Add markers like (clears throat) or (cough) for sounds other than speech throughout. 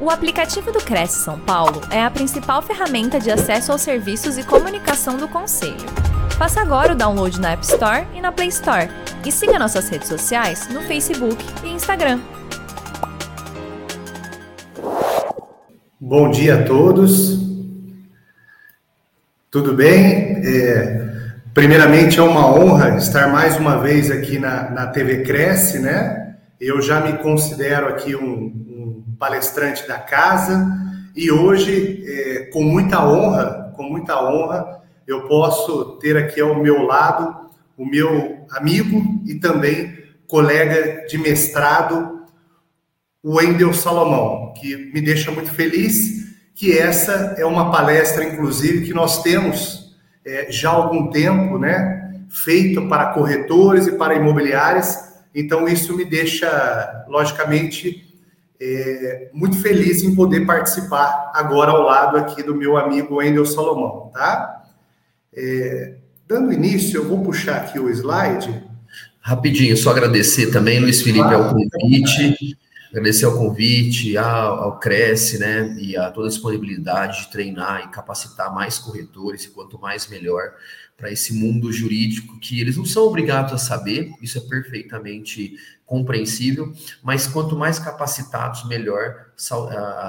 O aplicativo do Cresce São Paulo é a principal ferramenta de acesso aos serviços e comunicação do Conselho. Faça agora o download na App Store e na Play Store. E siga nossas redes sociais no Facebook e Instagram. Bom dia a todos. Tudo bem? É, primeiramente é uma honra estar mais uma vez aqui na, na TV Cresce, né? Eu já me considero aqui um, palestrante da casa, e hoje, é, com muita honra, com muita honra, eu posso ter aqui ao meu lado o meu amigo e também colega de mestrado, o Wendel Salomão, que me deixa muito feliz que essa é uma palestra, inclusive, que nós temos é, já há algum tempo, né, feita para corretores e para imobiliárias. Então, isso me deixa, logicamente, é, muito feliz em poder participar agora ao lado aqui do meu amigo Wendel Salomão, tá? É, dando início, eu vou puxar aqui o slide. Rapidinho, só agradecer também, Luiz Felipe, ao convite, agradecer ao convite, ao, ao Cresce, né, e a toda a disponibilidade de treinar e capacitar mais corretores, e quanto mais melhor, para esse mundo jurídico que eles não são obrigados a saber, isso é perfeitamente compreensível, mas quanto mais capacitados, melhor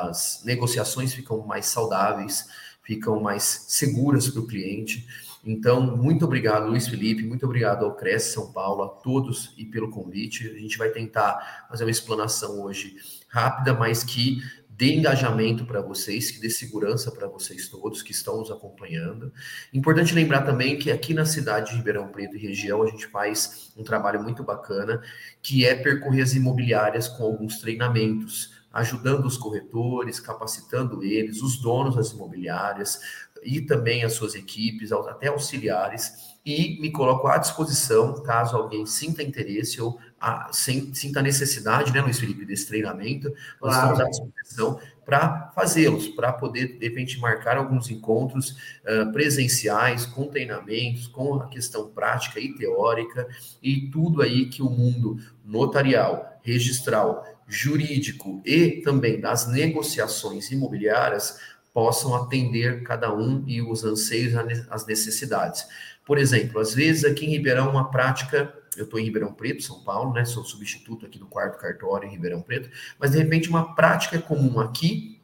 as negociações ficam mais saudáveis, ficam mais seguras para o cliente. Então, muito obrigado, Luiz Felipe, muito obrigado ao Cresce São Paulo, a todos e pelo convite. A gente vai tentar fazer uma explanação hoje rápida, mas que dê engajamento para vocês, que dê segurança para vocês todos que estão nos acompanhando. Importante lembrar também que aqui na cidade de Ribeirão Preto e região a gente faz um trabalho muito bacana, que é percorrer as imobiliárias com alguns treinamentos, ajudando os corretores, capacitando eles, os donos das imobiliárias e também as suas equipes, até auxiliares, e me coloco à disposição caso alguém sinta interesse ou a, sinta a necessidade, né, Luiz Felipe, desse treinamento, nós claro. estamos à disposição para fazê-los, para poder, de repente, marcar alguns encontros uh, presenciais, com treinamentos, com a questão prática e teórica, e tudo aí que o mundo notarial, registral, jurídico e também das negociações imobiliárias possam atender cada um e os anseios, as necessidades. Por exemplo, às vezes aqui em Ribeirão, uma prática eu estou em Ribeirão Preto, São Paulo, né? Sou substituto aqui do quarto cartório em Ribeirão Preto, mas de repente uma prática comum aqui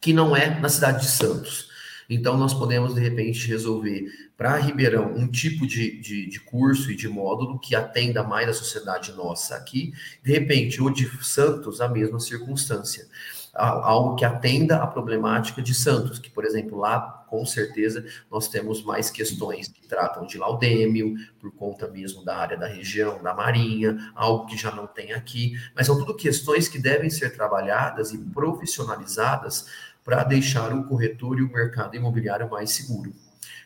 que não é na cidade de Santos. Então, nós podemos, de repente, resolver para Ribeirão um tipo de, de, de, curso e de módulo que atenda mais a sociedade nossa aqui, de repente, ou de Santos, a mesma circunstância algo que atenda a problemática de Santos, que, por exemplo, lá, com certeza, nós temos mais questões que tratam de laudêmio, por conta mesmo da área da região, da marinha, algo que já não tem aqui, mas são tudo questões que devem ser trabalhadas e profissionalizadas para deixar o corretor e o mercado imobiliário mais seguro.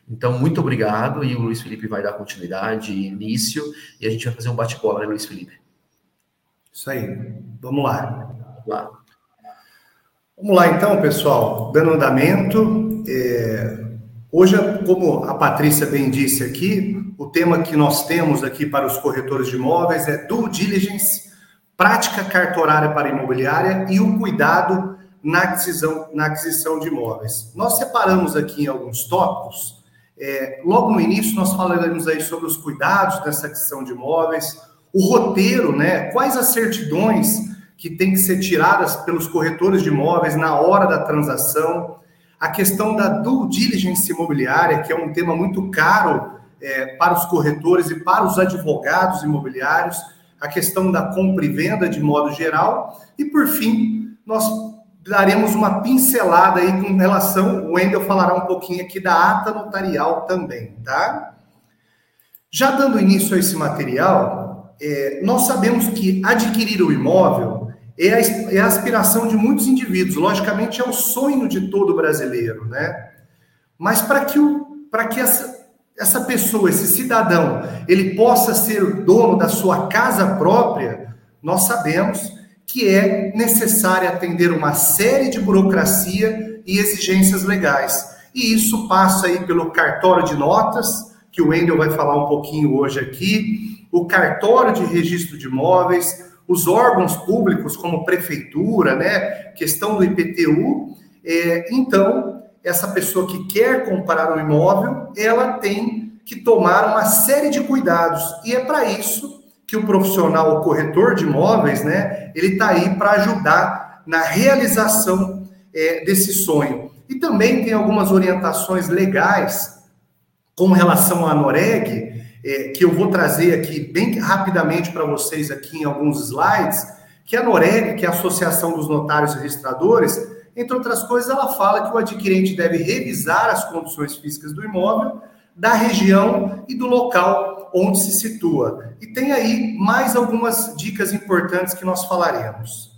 Então, muito obrigado, e o Luiz Felipe vai dar continuidade e início, e a gente vai fazer um bate-bola, né, Luiz Felipe? Isso aí, vamos lá. Vamos lá. Vamos lá então, pessoal, dando andamento. É... Hoje, como a Patrícia bem disse aqui, o tema que nós temos aqui para os corretores de imóveis é due diligence, prática cartorária para imobiliária e o cuidado na aquisição, na aquisição de imóveis. Nós separamos aqui em alguns tópicos. É, logo no início, nós falaremos aí sobre os cuidados dessa aquisição de imóveis, o roteiro, né? Quais as certidões que tem que ser tiradas pelos corretores de imóveis na hora da transação, a questão da due diligence imobiliária, que é um tema muito caro é, para os corretores e para os advogados imobiliários, a questão da compra e venda de modo geral, e por fim, nós daremos uma pincelada aí com relação, o Wendel falará um pouquinho aqui da ata notarial também, tá? Já dando início a esse material, é, nós sabemos que adquirir o imóvel é a, é a aspiração de muitos indivíduos, logicamente é o sonho de todo brasileiro, né? Mas para que, o, que essa, essa pessoa, esse cidadão, ele possa ser dono da sua casa própria, nós sabemos que é necessário atender uma série de burocracia e exigências legais. E isso passa aí pelo cartório de notas, que o Wendel vai falar um pouquinho hoje aqui, o cartório de registro de imóveis, os órgãos públicos, como prefeitura, né, questão do IPTU. É, então, essa pessoa que quer comprar um imóvel, ela tem que tomar uma série de cuidados. E é para isso que o profissional, o corretor de imóveis, né, ele está aí para ajudar na realização é, desse sonho. E também tem algumas orientações legais com relação à Noreg, é, que eu vou trazer aqui bem rapidamente para vocês aqui em alguns slides, que a Noreg, que é a Associação dos Notários Registradores, entre outras coisas, ela fala que o adquirente deve revisar as condições físicas do imóvel, da região e do local onde se situa. E tem aí mais algumas dicas importantes que nós falaremos.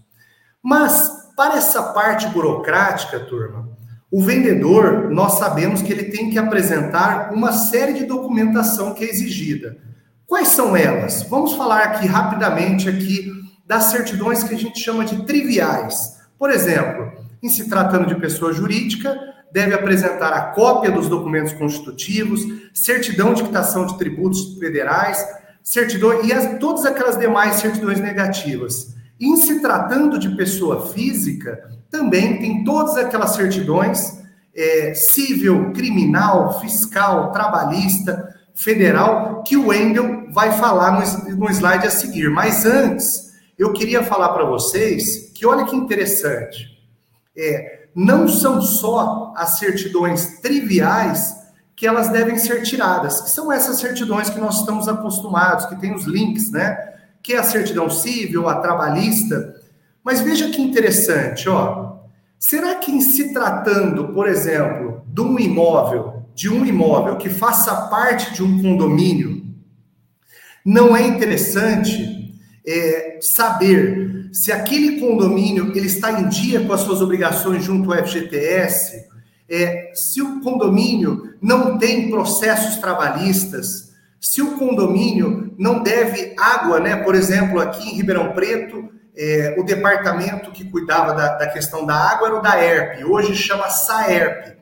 Mas, para essa parte burocrática, turma, o vendedor, nós sabemos que ele tem que apresentar uma série de documentação que é exigida. Quais são elas? Vamos falar aqui rapidamente aqui das certidões que a gente chama de triviais. Por exemplo, em se tratando de pessoa jurídica, deve apresentar a cópia dos documentos constitutivos, certidão de quitação de tributos federais, certidão e as, todas aquelas demais certidões negativas. Em se tratando de pessoa física, também tem todas aquelas certidões é, civil, criminal, fiscal, trabalhista, federal, que o Wendel vai falar no, no slide a seguir. Mas antes, eu queria falar para vocês que olha que interessante. É, não são só as certidões triviais que elas devem ser tiradas, que são essas certidões que nós estamos acostumados, que tem os links, né? Que é a certidão civil, a trabalhista, mas veja que interessante, ó. Será que em se tratando, por exemplo, de um imóvel, de um imóvel que faça parte de um condomínio, não é interessante é, saber se aquele condomínio ele está em dia com as suas obrigações junto ao FGTS, é, se o condomínio não tem processos trabalhistas, se o condomínio não deve água, né? Por exemplo, aqui em Ribeirão Preto, é, o departamento que cuidava da, da, questão da água era o da ERP, hoje chama SAERP.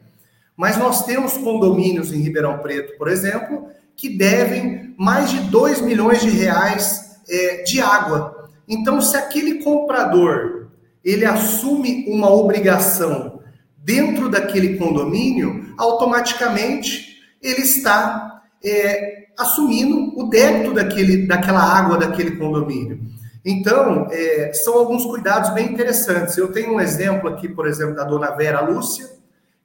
Mas nós temos condomínios em Ribeirão Preto, por exemplo, que devem mais de 2 milhões de reais é, de água. Então, se aquele comprador ele assume uma obrigação dentro daquele condomínio, automaticamente ele está é, assumindo o débito daquele, daquela água daquele condomínio. Então, é, são alguns cuidados bem interessantes. Eu tenho um exemplo aqui, por exemplo, da dona Vera Lúcia,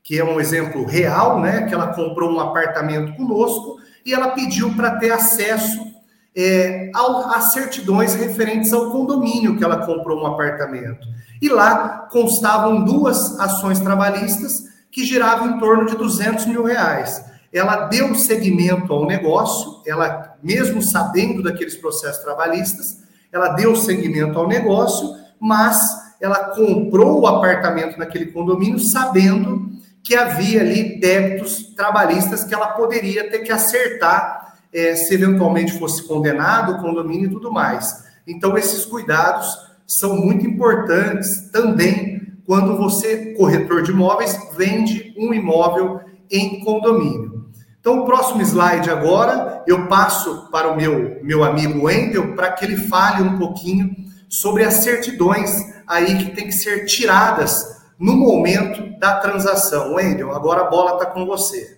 que é um exemplo real, né? Que ela comprou um apartamento conosco e ela pediu para ter acesso é, às certidões referentes ao condomínio que ela comprou um apartamento. E lá constavam duas ações trabalhistas que giravam em torno de 200 mil reais. Ela deu seguimento ao negócio, ela, mesmo sabendo daqueles processos trabalhistas, ela deu seguimento ao negócio, mas ela comprou o apartamento naquele condomínio sabendo que havia ali débitos trabalhistas que ela poderia ter que acertar é, se eventualmente fosse condenado o condomínio e tudo mais. Então, esses cuidados são muito importantes também quando você, corretor de imóveis, vende um imóvel em condomínio. Então, o próximo slide agora, eu passo para o meu, meu amigo Wendel para que ele fale um pouquinho sobre as certidões aí que tem que ser tiradas no momento da transação. Wendel, agora a bola está com você.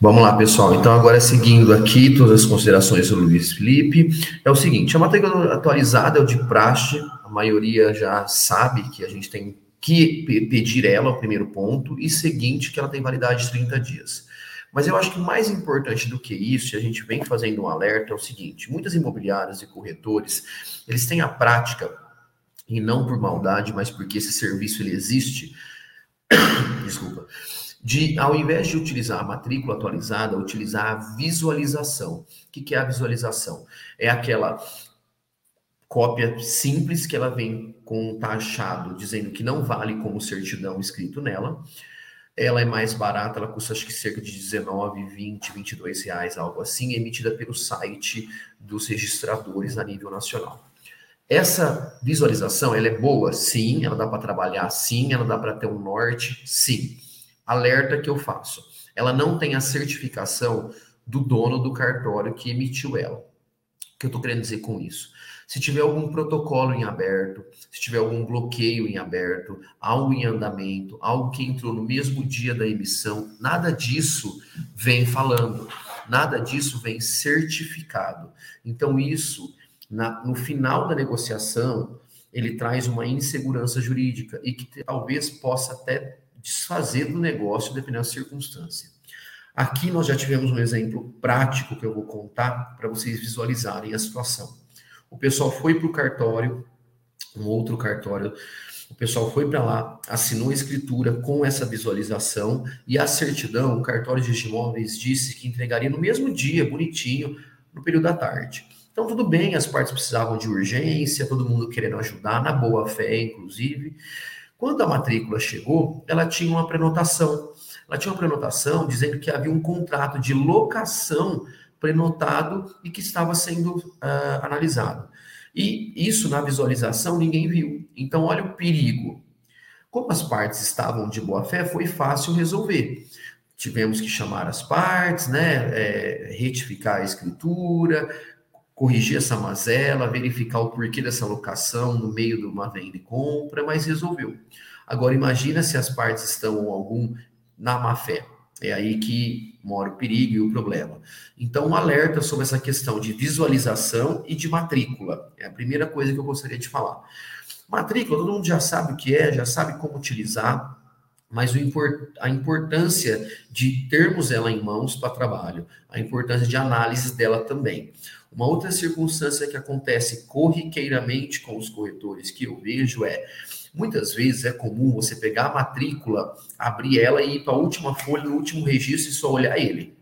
Vamos lá, pessoal. Então, agora seguindo aqui todas as considerações do Luiz Felipe, é o seguinte: a matrícula atualizada é o de praxe, a maioria já sabe que a gente tem que pedir ela, o primeiro ponto, e seguinte, que ela tem validade de 30 dias. Mas eu acho que mais importante do que isso, e a gente vem fazendo um alerta, é o seguinte: muitas imobiliárias e corretores, eles têm a prática, e não por maldade, mas porque esse serviço ele existe, (coughs) desculpa, de, ao invés de utilizar a matrícula atualizada, utilizar a visualização. O que, que é a visualização? É aquela cópia simples que ela vem com um taxado dizendo que não vale como certidão escrito nela. Ela é mais barata, ela custa acho que cerca de 19, 20, 22 reais, algo assim, emitida pelo site dos registradores a nível nacional. Essa visualização, ela é boa? Sim, ela dá para trabalhar? Sim, ela dá para ter um norte? Sim. Alerta que eu faço. Ela não tem a certificação do dono do cartório que emitiu ela. que eu estou querendo dizer com isso? Se tiver algum protocolo em aberto, se tiver algum bloqueio em aberto, algo em andamento, algo que entrou no mesmo dia da emissão, nada disso vem falando, nada disso vem certificado. Então, isso, na, no final da negociação, ele traz uma insegurança jurídica e que talvez possa até desfazer do negócio dependendo da circunstância. Aqui nós já tivemos um exemplo prático que eu vou contar para vocês visualizarem a situação. O pessoal foi para o cartório, um outro cartório, o pessoal foi para lá, assinou a escritura com essa visualização e a certidão, o cartório de imóveis disse que entregaria no mesmo dia, bonitinho, no período da tarde. Então, tudo bem, as partes precisavam de urgência, todo mundo querendo ajudar, na boa fé, inclusive. Quando a matrícula chegou, ela tinha uma prenotação. Ela tinha uma prenotação dizendo que havia um contrato de locação prenotado e que estava sendo uh, analisado. E isso na visualização ninguém viu. Então, olha o perigo. Como as partes estavam de boa fé, foi fácil resolver. Tivemos que chamar as partes, né, é, retificar a escritura, corrigir essa mazela, verificar o porquê dessa locação no meio de uma venda e compra, mas resolveu. Agora imagina se as partes estão algum na má fé. É aí que mora o perigo e o problema. Então, um alerta sobre essa questão de visualização e de matrícula. É a primeira coisa que eu gostaria de falar. Matrícula, todo mundo já sabe o que é, já sabe como utilizar, mas a importância de termos ela em mãos para trabalho, a importância de análise dela também. Uma outra circunstância que acontece corriqueiramente com os corretores que eu vejo é Muitas vezes é comum você pegar a matrícula, abrir ela e ir para a última folha, no último registro e só olhar ele.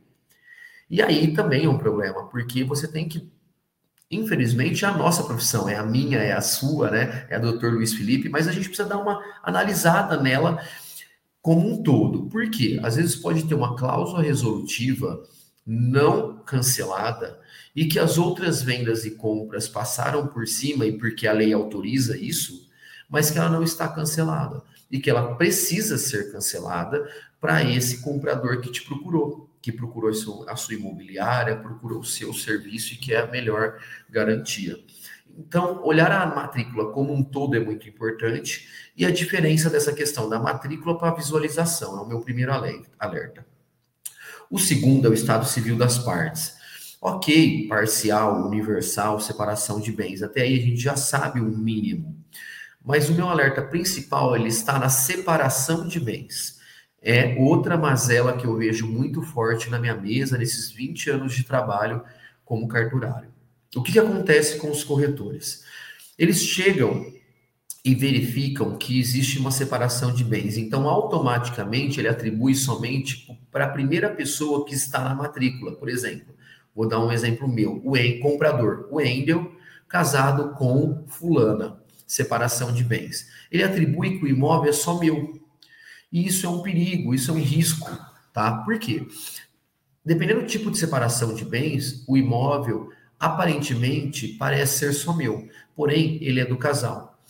E aí também é um problema, porque você tem que. Infelizmente, é a nossa profissão, é a minha, é a sua, né? É a doutor Luiz Felipe, mas a gente precisa dar uma analisada nela como um todo. Por quê? Às vezes pode ter uma cláusula resolutiva não cancelada e que as outras vendas e compras passaram por cima e porque a lei autoriza isso, mas que ela não está cancelada e que ela precisa ser cancelada para esse comprador que te procurou, que procurou a sua imobiliária, procurou o seu serviço e que é a melhor garantia. Então, olhar a matrícula como um todo é muito importante e a diferença dessa questão da matrícula para a visualização é o meu primeiro alerta. O segundo é o estado civil das partes. Ok, parcial, universal, separação de bens. Até aí a gente já sabe o mínimo. Mas o meu alerta principal ele está na separação de bens. É outra mazela que eu vejo muito forte na minha mesa nesses 20 anos de trabalho como carturário. O que, que acontece com os corretores? Eles chegam e verificam que existe uma separação de bens. Então, automaticamente, ele atribui somente para a primeira pessoa que está na matrícula. Por exemplo, vou dar um exemplo meu: o comprador, o Endel, casado com Fulana separação de bens. Ele atribui que o imóvel é só meu. E isso é um perigo, isso é um risco, tá? Por quê? Dependendo do tipo de separação de bens, o imóvel aparentemente parece ser só meu, porém ele é do casal.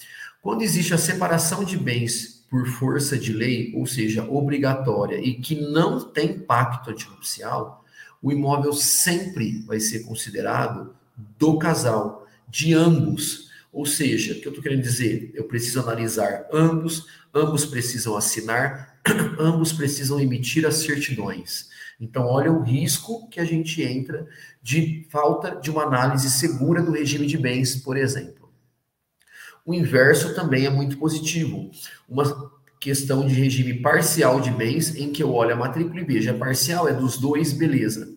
Quando existe a separação de bens por força de lei, ou seja, obrigatória e que não tem pacto antinupcial, o imóvel sempre vai ser considerado do casal, de ambos, ou seja, o que eu estou querendo dizer? Eu preciso analisar ambos, ambos precisam assinar, (clears throat) ambos precisam emitir as certidões. Então, olha o risco que a gente entra de falta de uma análise segura do regime de bens, por exemplo. O inverso também é muito positivo. Uma questão de regime parcial de bens, em que eu olho a matrícula e vejo, é parcial, é dos dois, beleza.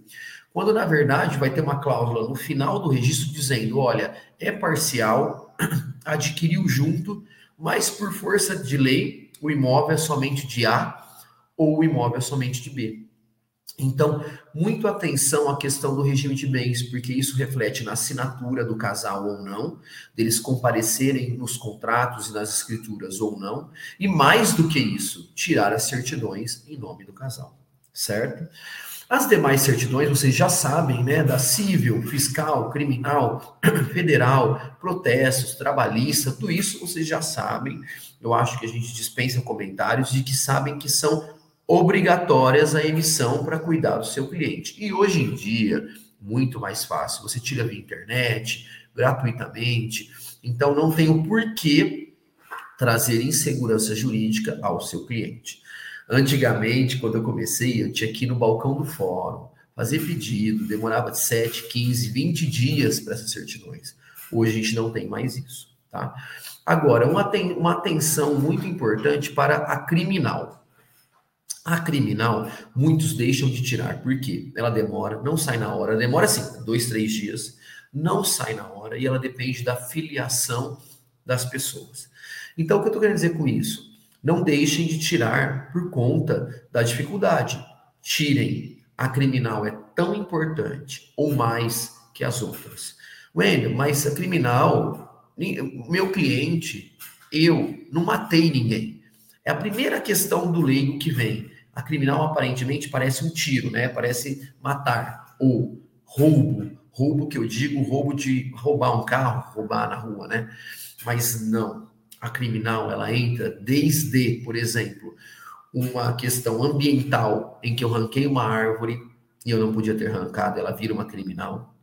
Quando, na verdade, vai ter uma cláusula no final do registro dizendo: olha, é parcial, (clears throat) adquiriu junto, mas por força de lei, o imóvel é somente de A ou o imóvel é somente de B. Então, muito atenção à questão do regime de bens, porque isso reflete na assinatura do casal ou não, deles comparecerem nos contratos e nas escrituras ou não, e mais do que isso, tirar as certidões em nome do casal, certo? As demais certidões, vocês já sabem, né? Da civil, fiscal, criminal, (clears throat) federal, protestos, trabalhista, tudo isso vocês já sabem. Eu acho que a gente dispensa comentários de que sabem que são obrigatórias a emissão para cuidar do seu cliente. E hoje em dia, muito mais fácil. Você tira via internet, gratuitamente. Então, não tem o porquê trazer insegurança jurídica ao seu cliente. Antigamente, quando eu comecei, eu tinha que ir no balcão do fórum, fazer pedido, demorava 7, 15, 20 dias para essas certidões. Hoje a gente não tem mais isso, tá? Agora, uma, uma atenção muito importante para a criminal. A criminal, muitos deixam de tirar, porque ela demora, não sai na hora, demora assim, dois, três dias, não sai na hora e ela depende da filiação das pessoas. Então, o que eu estou querendo dizer com isso? Não deixem de tirar por conta da dificuldade. Tirem. A criminal é tão importante ou mais que as outras. Wendel, mas a criminal, meu cliente, eu não matei ninguém. É a primeira questão do leigo que vem. A criminal aparentemente parece um tiro, né? Parece matar ou roubo. Roubo que eu digo, roubo de roubar um carro, roubar na rua, né? Mas não. A criminal, ela entra desde, por exemplo, uma questão ambiental em que eu ranquei uma árvore e eu não podia ter arrancado, ela vira uma criminal.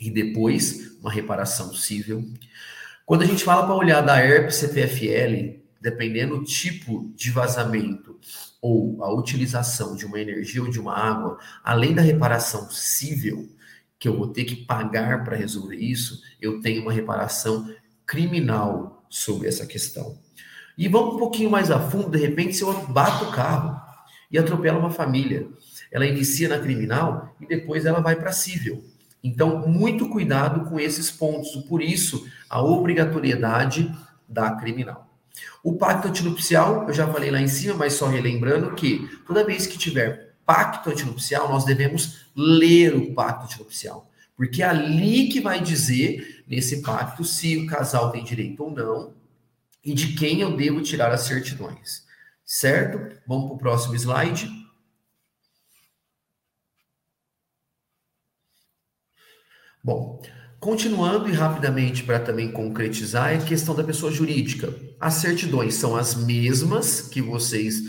E depois, uma reparação civil. Quando a gente fala para olhar da ERP CPFL, dependendo do tipo de vazamento ou a utilização de uma energia ou de uma água, além da reparação civil, que eu vou ter que pagar para resolver isso, eu tenho uma reparação criminal sobre essa questão. E vamos um pouquinho mais a fundo, de repente, se eu bato o carro e atropelo uma família, ela inicia na criminal e depois ela vai para civil. Então, muito cuidado com esses pontos. Por isso, a obrigatoriedade da criminal. O pacto antinupcial, eu já falei lá em cima, mas só relembrando que toda vez que tiver pacto antinupcial, nós devemos ler o pacto antinupcial. Porque é ali que vai dizer, nesse pacto, se o casal tem direito ou não e de quem eu devo tirar as certidões. Certo? Vamos para o próximo slide. Bom, Continuando e rapidamente para também concretizar, é a questão da pessoa jurídica. As certidões são as mesmas que vocês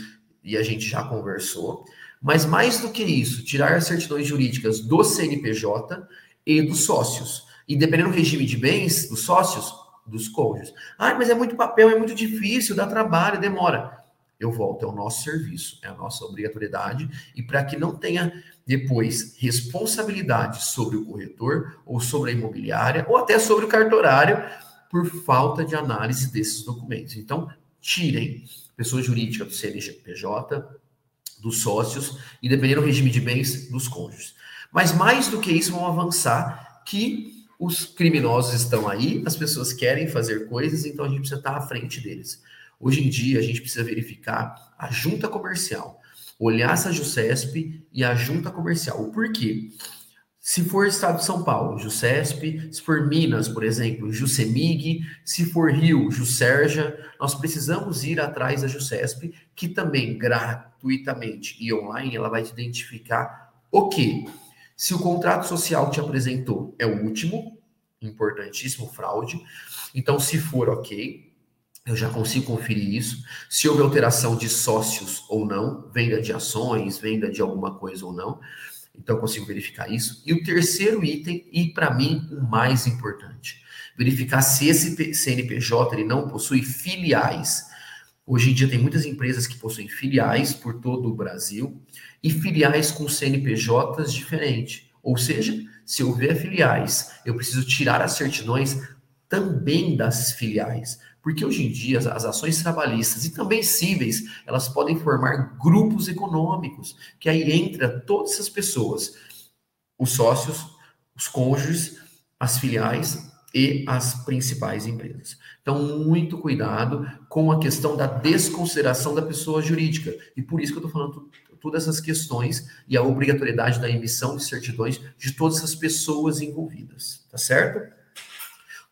e a gente já conversou, mas mais do que isso, tirar as certidões jurídicas do CNPJ e dos sócios. E dependendo do regime de bens dos sócios, dos cônjuges. Ah, mas é muito papel, é muito difícil, dá trabalho, demora. Eu volto, é o nosso serviço, é a nossa obrigatoriedade, e para que não tenha depois, responsabilidade sobre o corretor ou sobre a imobiliária ou até sobre o cartorário por falta de análise desses documentos. Então, tirem pessoa jurídica do CNPJ, dos sócios e, dependendo do regime de bens, dos cônjuges. Mas mais do que isso, vão avançar que os criminosos estão aí, as pessoas querem fazer coisas, então a gente precisa estar à frente deles. Hoje em dia, a gente precisa verificar a junta comercial olhar essa JUCESP e a junta comercial. O porquê? Se for Estado de São Paulo, JUCESP, se for Minas, por exemplo, JUCEMIG, se for Rio, JUSERJA, nós precisamos ir atrás da JUCESP, que também gratuitamente e online ela vai identificar o quê? Se o contrato social que te apresentou é o último, importantíssimo fraude, então se for ok, eu já consigo conferir isso. Se houve alteração de sócios ou não, venda de ações, venda de alguma coisa ou não. Então, eu consigo verificar isso. E o terceiro item, e para mim o mais importante, verificar se esse CNPJ ele não possui filiais. Hoje em dia tem muitas empresas que possuem filiais por todo o Brasil e filiais com CNPJs diferentes. Ou seja, se houver filiais, eu preciso tirar as certidões também das filiais. Porque hoje em dia as, as, ações trabalhistas e também cíveis, elas podem formar grupos econômicos, que aí entra todas essas pessoas, os sócios, os cônjuges, as filiais e as principais empresas. Então, muito cuidado com a questão da desconsideração da pessoa jurídica. E por isso que eu estou falando todas essas questões e a obrigatoriedade da emissão de certidões de todas essas pessoas envolvidas. Tá certo?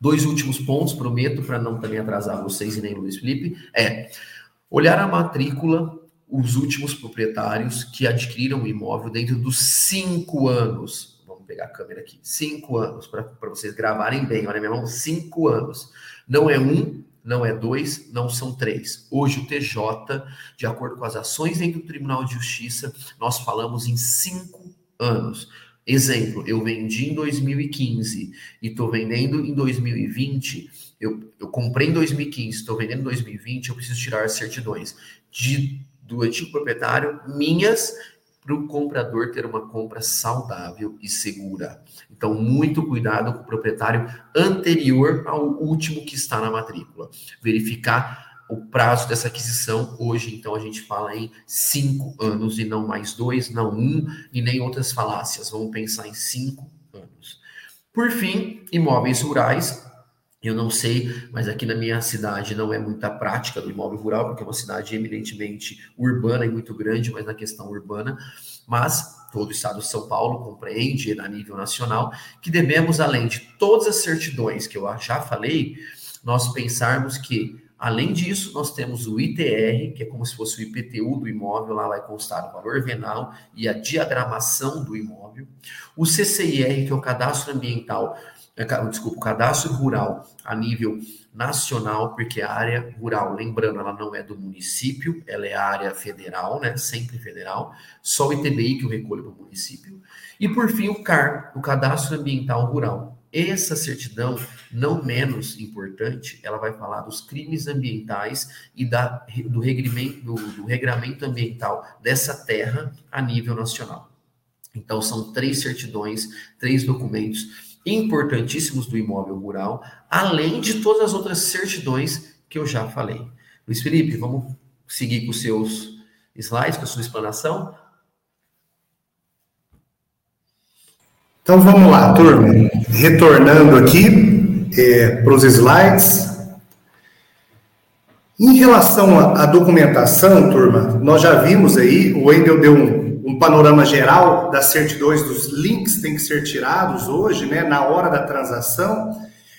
Dois últimos pontos, prometo, para não também atrasar vocês e nem Luiz Felipe, é olhar a matrícula, os últimos proprietários que adquiriram o imóvel dentro dos cinco anos. Vamos pegar a câmera aqui. Cinco anos, para vocês gravarem bem. Olha, meu irmão, cinco anos. Não é um, não é dois, não são três. Hoje o TJ, de acordo com as ações dentro do Tribunal de Justiça, nós falamos em cinco anos. Exemplo, eu vendi em 2015 e estou vendendo em 2020. Eu, eu comprei em 2015, estou vendendo em 2020, eu preciso tirar as certidões de, do antigo proprietário, minhas, para o comprador ter uma compra saudável e segura. Então, muito cuidado com o proprietário anterior ao último que está na matrícula. Verificar o prazo dessa aquisição. Hoje, então, a gente fala em cinco anos e não mais dois, não um, e nem outras falácias. Vamos pensar em cinco anos. Por fim, imóveis rurais. Eu não sei, mas aqui na minha cidade não é muita prática do imóvel rural, porque é uma cidade eminentemente urbana e muito grande, mas na questão urbana. Mas todo o estado de São Paulo compreende a nível nacional que devemos, além de todas as certidões que eu já falei, nós pensarmos que Além disso, nós temos o ITR, que é como se fosse o IPTU do imóvel, lá vai constar o valor venal e a diagramação do imóvel. O CCIR, que é o cadastro ambiental, desculpa, o cadastro rural a nível nacional, porque a área rural, lembrando, ela não é do município, ela é área federal, né? Sempre federal. Só o ITBI que eu recolho para o município. E por fim, o CAR, o cadastro ambiental rural. Essa certidão, não menos importante, ela vai falar dos crimes ambientais e da, do, regramento, do, do regramento ambiental dessa terra a nível nacional. Então, são três certidões, três documentos importantíssimos do imóvel rural, além de todas as outras certidões que eu já falei. Luiz Felipe, vamos seguir com os seus slides, com a sua explanação? Então vamos lá, turma. Retornando aqui é, para os slides. Em relação à documentação, turma, nós já vimos aí, o Wendel deu um, um, panorama geral das certidões dos links que têm que ser tirados hoje, né, na hora da transação.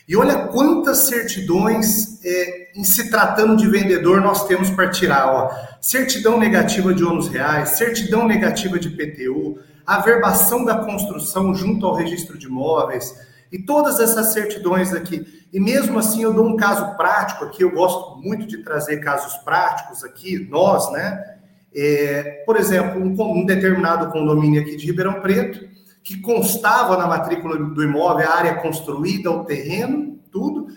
E olha quantas certidões, é, em se tratando de vendedor, nós temos para tirar. Ó. Certidão negativa de ônus reais, certidão negativa de PTU, a verbação da construção junto ao registro de imóveis e todas essas certidões aqui. E mesmo assim, eu dou um caso prático aqui, eu gosto muito de trazer casos práticos aqui, nós, né? É, por exemplo, um, um determinado condomínio aqui de Ribeirão Preto, que constava na matrícula do imóvel, a área construída, o terreno, tudo,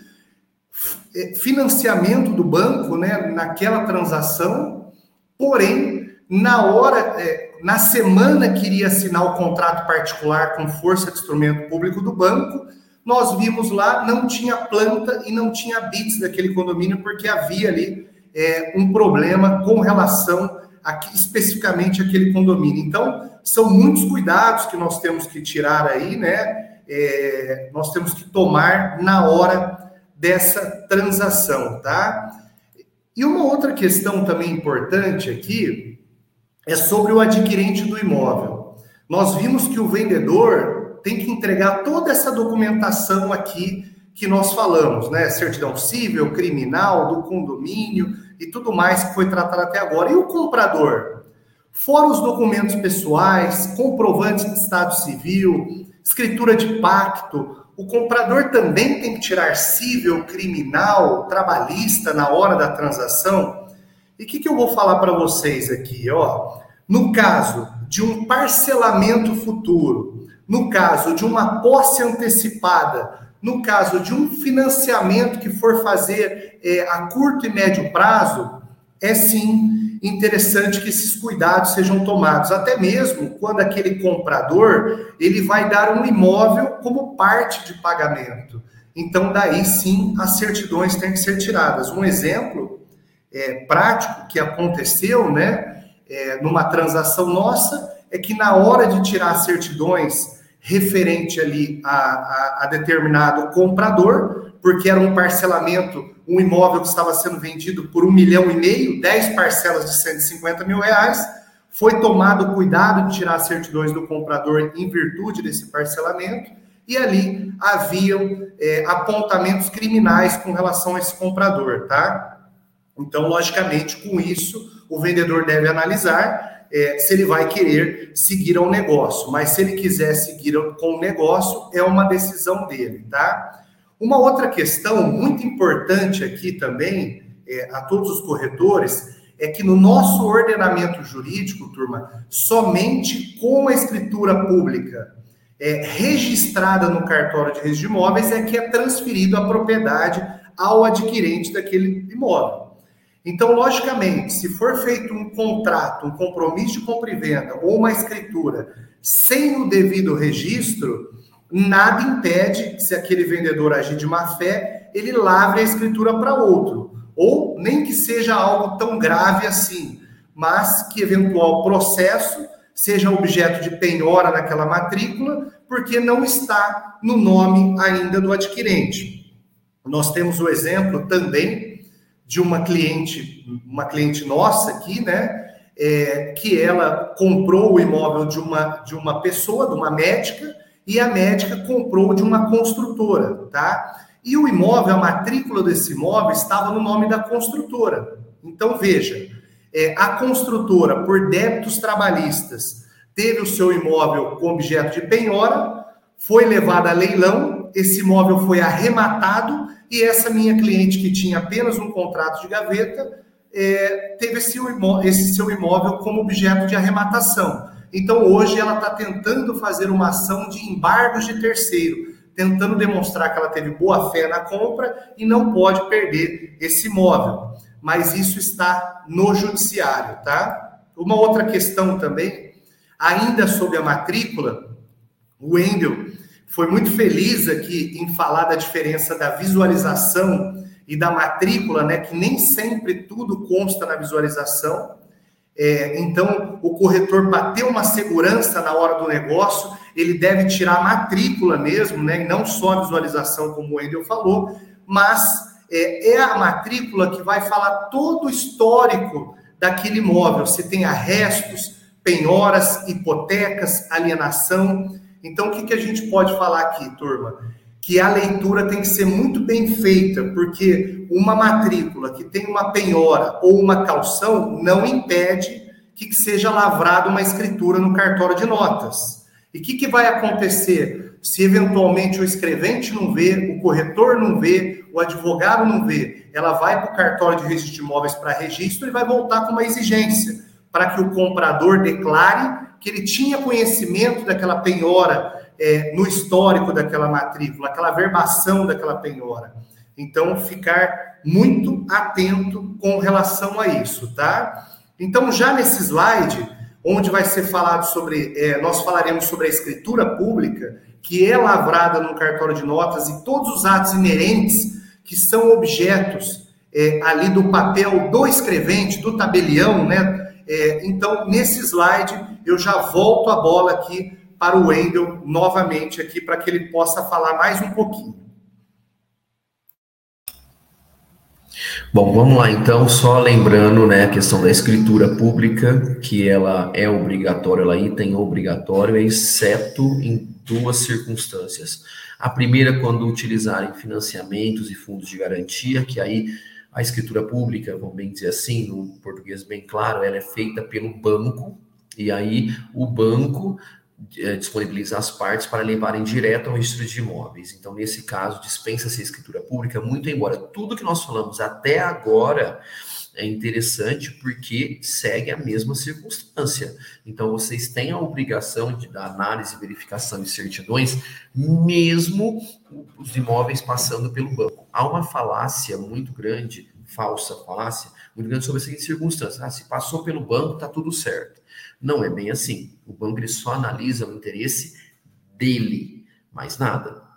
é, financiamento do banco, né, naquela transação, porém, na hora, é, na semana que iria assinar o contrato particular com força de instrumento público do banco, nós vimos lá, não tinha planta e não tinha bits daquele condomínio, porque havia ali é, um problema com relação aqui, especificamente àquele condomínio. Então, são muitos cuidados que nós temos que tirar aí, né? É, nós temos que tomar na hora dessa transação, tá? E uma outra questão também importante aqui é sobre o adquirente do imóvel. Nós vimos que o vendedor tem que entregar toda essa documentação aqui que nós falamos, né? Certidão civil, criminal, do condomínio e tudo mais que foi tratado até agora. E o comprador? Fora os documentos pessoais, comprovantes de estado civil, escritura de pacto, o comprador também tem que tirar civil, criminal, trabalhista na hora da transação. E o que, que eu vou falar para vocês aqui? Ó, no caso de um parcelamento futuro, no caso de uma posse antecipada, no caso de um financiamento que for fazer é, a curto e médio prazo, é sim interessante que esses cuidados sejam tomados, até mesmo quando aquele comprador ele vai dar um imóvel como parte de pagamento. Então, daí sim as certidões têm que ser tiradas. Um exemplo é, prático que aconteceu, né, é, numa transação nossa, é que na hora de tirar certidões referente ali a, a, a determinado comprador, porque era um parcelamento, um imóvel que estava sendo vendido por um milhão e meio, 10 parcelas de 150 mil reais, foi tomado cuidado de tirar certidões do comprador em virtude desse parcelamento, e ali haviam é, apontamentos criminais com relação a esse comprador, tá? Então, logicamente, com isso, o vendedor deve analisar é, se ele vai querer seguir ao negócio. Mas se ele quiser seguir com o negócio, é uma decisão dele, tá? Uma outra questão muito importante aqui também, é, a todos os corretores, é que no nosso ordenamento jurídico, turma, somente com a escritura pública é, registrada no cartório de registro de imóveis é que é transferido a propriedade ao adquirente daquele imóvel. Então, logicamente, se for feito um contrato, um compromisso de compra e venda ou uma escritura sem o devido registro, nada impede, se aquele vendedor agir de má fé, ele lavre a escritura para outro. Ou nem que seja algo tão grave assim, mas que eventual processo seja objeto de penhora naquela matrícula, porque não está no nome ainda do adquirente. Nós temos o exemplo também de uma cliente, uma cliente nossa aqui, né? É, que ela comprou o imóvel de uma, de uma pessoa, de uma médica, e a médica comprou de uma construtora, tá? E o imóvel, a matrícula desse imóvel estava no nome da construtora. Então, veja, é, a construtora, por débitos trabalhistas, teve o seu imóvel com objeto de penhora, foi levado a leilão, esse imóvel foi arrematado e essa minha cliente, que tinha apenas um contrato de gaveta, é, teve esse, esse seu imóvel como objeto de arrematação. Então, hoje, ela está tentando fazer uma ação de embargos de terceiro, tentando demonstrar que ela teve boa fé na compra e não pode perder esse imóvel. Mas isso está no judiciário, tá? Uma outra questão também, ainda sobre a matrícula, o Wendel foi muito feliz aqui em falar da diferença da visualização e da matrícula, né? Que nem sempre tudo consta na visualização. É, então, o corretor, para ter uma segurança na hora do negócio, ele deve tirar a matrícula mesmo, né? E não só a visualização, como o Wendel falou, mas é, é, a matrícula que vai falar todo o histórico daquele imóvel, se tem arrestos, penhoras, hipotecas, alienação. Então, o que, que a gente pode falar aqui, turma? Que a leitura tem que ser muito bem feita, porque uma matrícula que tem uma penhora ou uma calção não impede que seja lavrada uma escritura no cartório de notas. E o que, que vai acontecer se eventualmente o escrevente não vê, o corretor não vê, o advogado não vê? Ela vai para o cartório de registro de imóveis para registro e vai voltar com uma exigência para que o comprador declare que ele tinha conhecimento daquela penhora é, no histórico daquela matrícula, aquela verbação daquela penhora. Então, ficar muito atento com relação a isso, tá? Então, já nesse slide, onde vai ser falado sobre, é, nós falaremos sobre a escritura pública, que é lavrada no cartório de notas e todos os atos inerentes que são objetos é, ali do papel do escrevente, do tabelião, né? É, então, nesse slide, eu já volto a bola aqui para o Wendel novamente aqui, para que ele possa falar mais um pouquinho. Bom, vamos lá então, só lembrando, né, a questão da escritura pública, que ela é obrigatória, ela é item obrigatório, exceto em duas circunstâncias. A primeira, quando utilizarem financiamentos e fundos de garantia, que aí a escritura pública, vamos bem dizer assim, no português bem claro, ela é feita pelo banco, e aí o banco é, disponibiliza as partes para levarem direto ao registro de imóveis. Então, nesse caso, dispensa-se a escritura pública, muito embora tudo que nós falamos até agora é interessante porque segue a mesma circunstância. Então, vocês têm a obrigação de dar análise, verificação de certidões, mesmo os imóveis passando pelo banco. Há uma falácia muito grande, falsa falácia, muito grande sobre a seguinte circunstância. Ah, se passou pelo banco, está tudo certo. Não é bem assim. O banco só analisa o interesse dele, mais nada.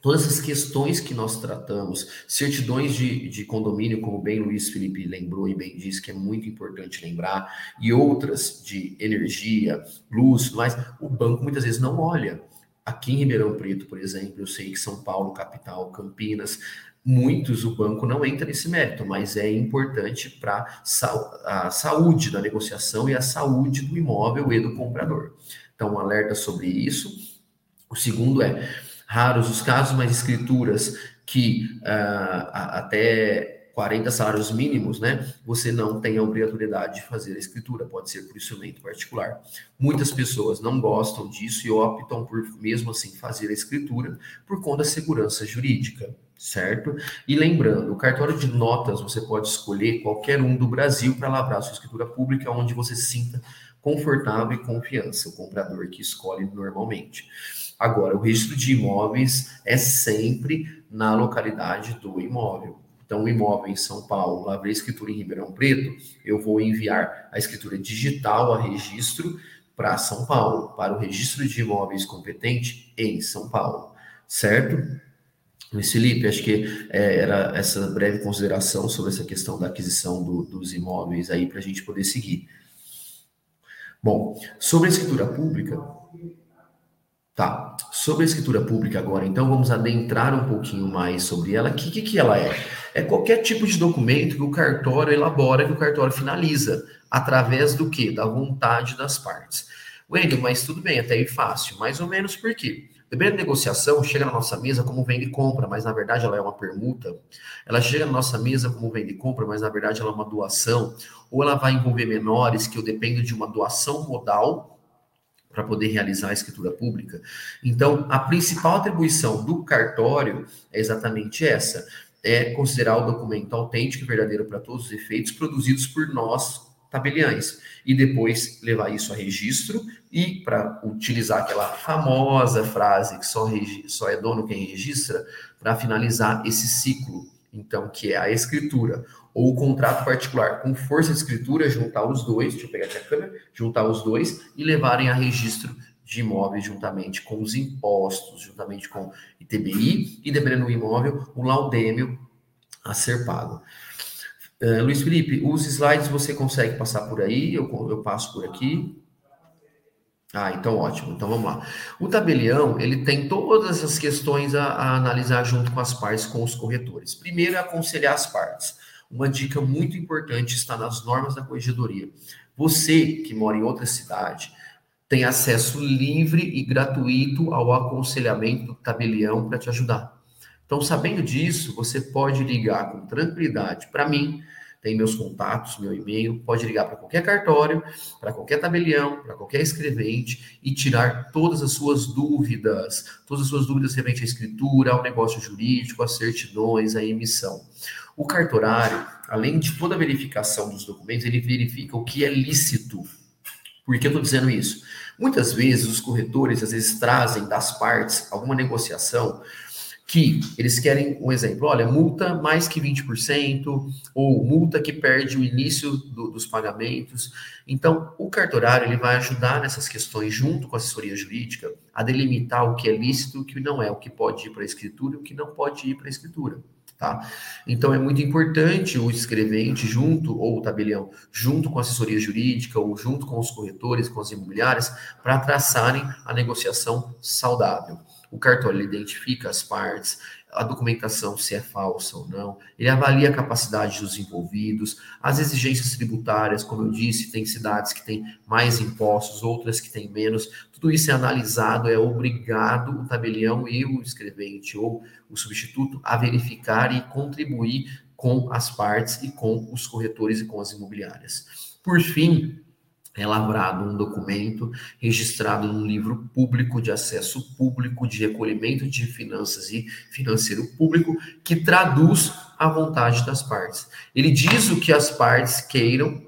Todas as questões que nós tratamos, certidões de, de condomínio, como bem Luiz Felipe lembrou e bem disse, que é muito importante lembrar, e outras de energia, luz, mas o banco muitas vezes não olha. Aqui em Ribeirão Preto, por exemplo, eu sei que São Paulo, capital, Campinas, muitos o banco não entra nesse mérito, mas é importante para a saúde da negociação e a saúde do imóvel e do comprador. Então, um alerta sobre isso. O segundo é raros os casos, mas escrituras que uh, até 40 salários mínimos, né? Você não tem a obrigatoriedade de fazer a escritura, pode ser por instrumento particular. Muitas pessoas não gostam disso e optam por, mesmo assim, fazer a escritura por conta da segurança jurídica. Certo? E lembrando, o cartório de notas você pode escolher qualquer um do Brasil para lavrar sua escritura pública, onde você se sinta confortável e confiança, o comprador que escolhe normalmente. Agora, o registro de imóveis é sempre na localidade do imóvel. Então, o imóvel em São Paulo, lavrei escritura em Ribeirão Preto, eu vou enviar a escritura digital a registro para São Paulo, para o registro de imóveis competente em São Paulo, certo? Luiz Felipe, acho que é, era essa breve consideração sobre essa questão da aquisição do, dos imóveis aí para a gente poder seguir. Bom, sobre a escritura pública, tá. Sobre a escritura pública agora, então vamos adentrar um pouquinho mais sobre ela. O que, que, que ela é? É qualquer tipo de documento que o cartório elabora, que o cartório finaliza, através do quê? Da vontade das partes. Wendel, mas tudo bem, até aí fácil. Mais ou menos por quê? Primeira negociação chega na nossa mesa como vende e compra, mas na verdade ela é uma permuta. Ela chega na nossa mesa como vende e compra, mas na verdade ela é uma doação. Ou ela vai envolver menores, que eu dependo de uma doação modal para poder realizar a escritura pública. Então, a principal atribuição do cartório é exatamente essa: é considerar o documento autêntico e verdadeiro para todos os efeitos produzidos por nós, tabeliães e depois levar isso a registro e para utilizar aquela famosa frase que só, só é dono quem registra, para finalizar esse ciclo, então, que é a escritura ou o contrato particular com força de escritura, juntar os dois, deixa eu pegar aqui a câmera, juntar os dois e levarem a registro de imóveis juntamente com os impostos, juntamente com ITBI e dependendo do imóvel, o laudêmio a ser pago. Uh, Luiz Felipe, os slides você consegue passar por aí? Eu, eu passo por aqui. Ah, então ótimo. Então vamos lá. O tabelião, ele tem todas as questões a, a, analisar junto com as partes, com os corretores. Primeiro é aconselhar as partes. Uma dica muito importante está nas normas da corregedoria. Você que mora em outra cidade tem acesso livre e gratuito ao aconselhamento do tabelião para te ajudar. Então, sabendo disso, você pode ligar com tranquilidade para mim, tem meus contatos, meu e-mail, pode ligar para qualquer cartório, para qualquer tabelião, para qualquer escrevente e tirar todas as suas dúvidas, todas as suas dúvidas referente à escritura, ao negócio jurídico, às certidões, à emissão. O cartorário, além de toda a verificação dos documentos, ele verifica o que é lícito. Por que eu estou dizendo isso? Muitas vezes os corretores às vezes trazem das partes alguma negociação que eles querem um exemplo, olha, multa mais que 20%, ou multa que perde o início do, dos pagamentos. Então, o cartorário ele vai ajudar nessas questões, junto com a assessoria jurídica, a delimitar o que é lícito o que não é, o que pode ir para a escritura e o que não pode ir para a escritura. Tá? Então é muito importante o escrevente junto, ou o tabelião, junto com a assessoria jurídica, ou junto com os corretores, com as imobiliárias, para traçarem a negociação saudável. O cartório identifica as partes, a documentação se é falsa ou não, ele avalia a capacidade dos envolvidos, as exigências tributárias, como eu disse, tem cidades que têm mais impostos, outras que têm menos, tudo isso é analisado, é obrigado o tabelião e o escrevente ou o substituto a verificar e contribuir com as partes e com os corretores e com as imobiliárias. Por fim, lavrado um documento registrado num livro público de acesso público de recolhimento de finanças e financeiro público que traduz a vontade das partes. Ele diz o que as partes queiram,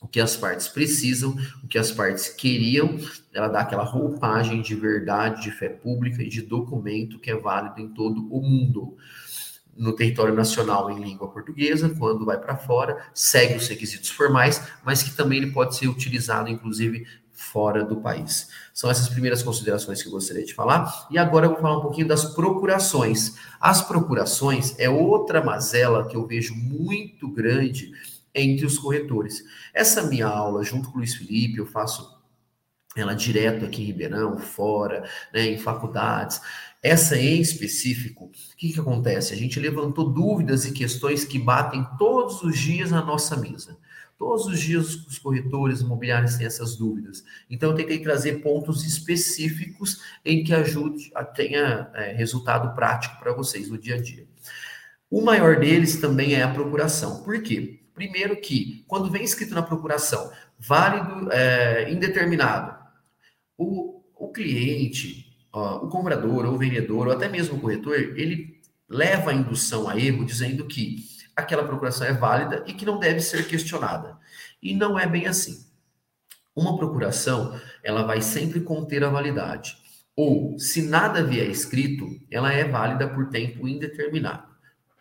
o que as partes precisam, o que as partes queriam, ela dá aquela roupagem de verdade, de fé pública e de documento que é válido em todo o mundo no território nacional em língua portuguesa, quando vai para fora, segue os requisitos formais, mas que também ele pode ser utilizado, inclusive, fora do país. São essas primeiras considerações que eu gostaria de falar. E agora eu vou falar um pouquinho das procurações. As procurações é outra mazela que eu vejo muito grande entre os corretores. Essa minha aula, junto com o Luiz Felipe, eu faço ela direto aqui em Ribeirão, fora, né, em faculdades. Essa em específico, o que, que acontece? A gente levantou dúvidas e questões que batem todos os dias na nossa mesa. Todos os dias os corretores imobiliários têm essas dúvidas. Então, eu tentei trazer pontos específicos em que ajude tenha é, resultado prático para vocês no dia a dia. O maior deles também é a procuração. Por quê? Primeiro que, quando vem escrito na procuração, válido, é, indeterminado, o, o cliente, ó, o comprador, ou o vendedor, ou até mesmo o corretor, ele leva a indução a erro dizendo que aquela procuração é válida e que não deve ser questionada. E não é bem assim. Uma procuração, ela vai sempre conter a validade. Ou, se nada vier escrito, ela é válida por tempo indeterminado.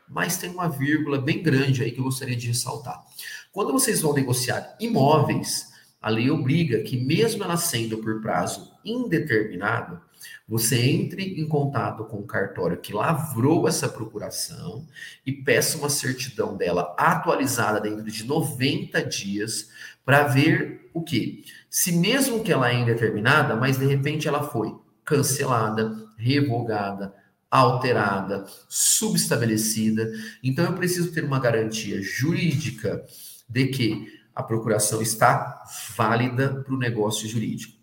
Mas tem uma vírgula bem grande aí que eu gostaria de ressaltar. Quando vocês vão negociar imóveis, a lei obriga que, mesmo ela sendo por prazo indeterminado, você entre em contato com o cartório que lavrou essa procuração e peça uma certidão dela atualizada dentro de 90 dias para ver o que? Se mesmo que ela é indeterminada, mas de repente ela foi cancelada, revogada, alterada, subestabelecida, então eu preciso ter uma garantia jurídica de que a procuração está válida para o negócio jurídico.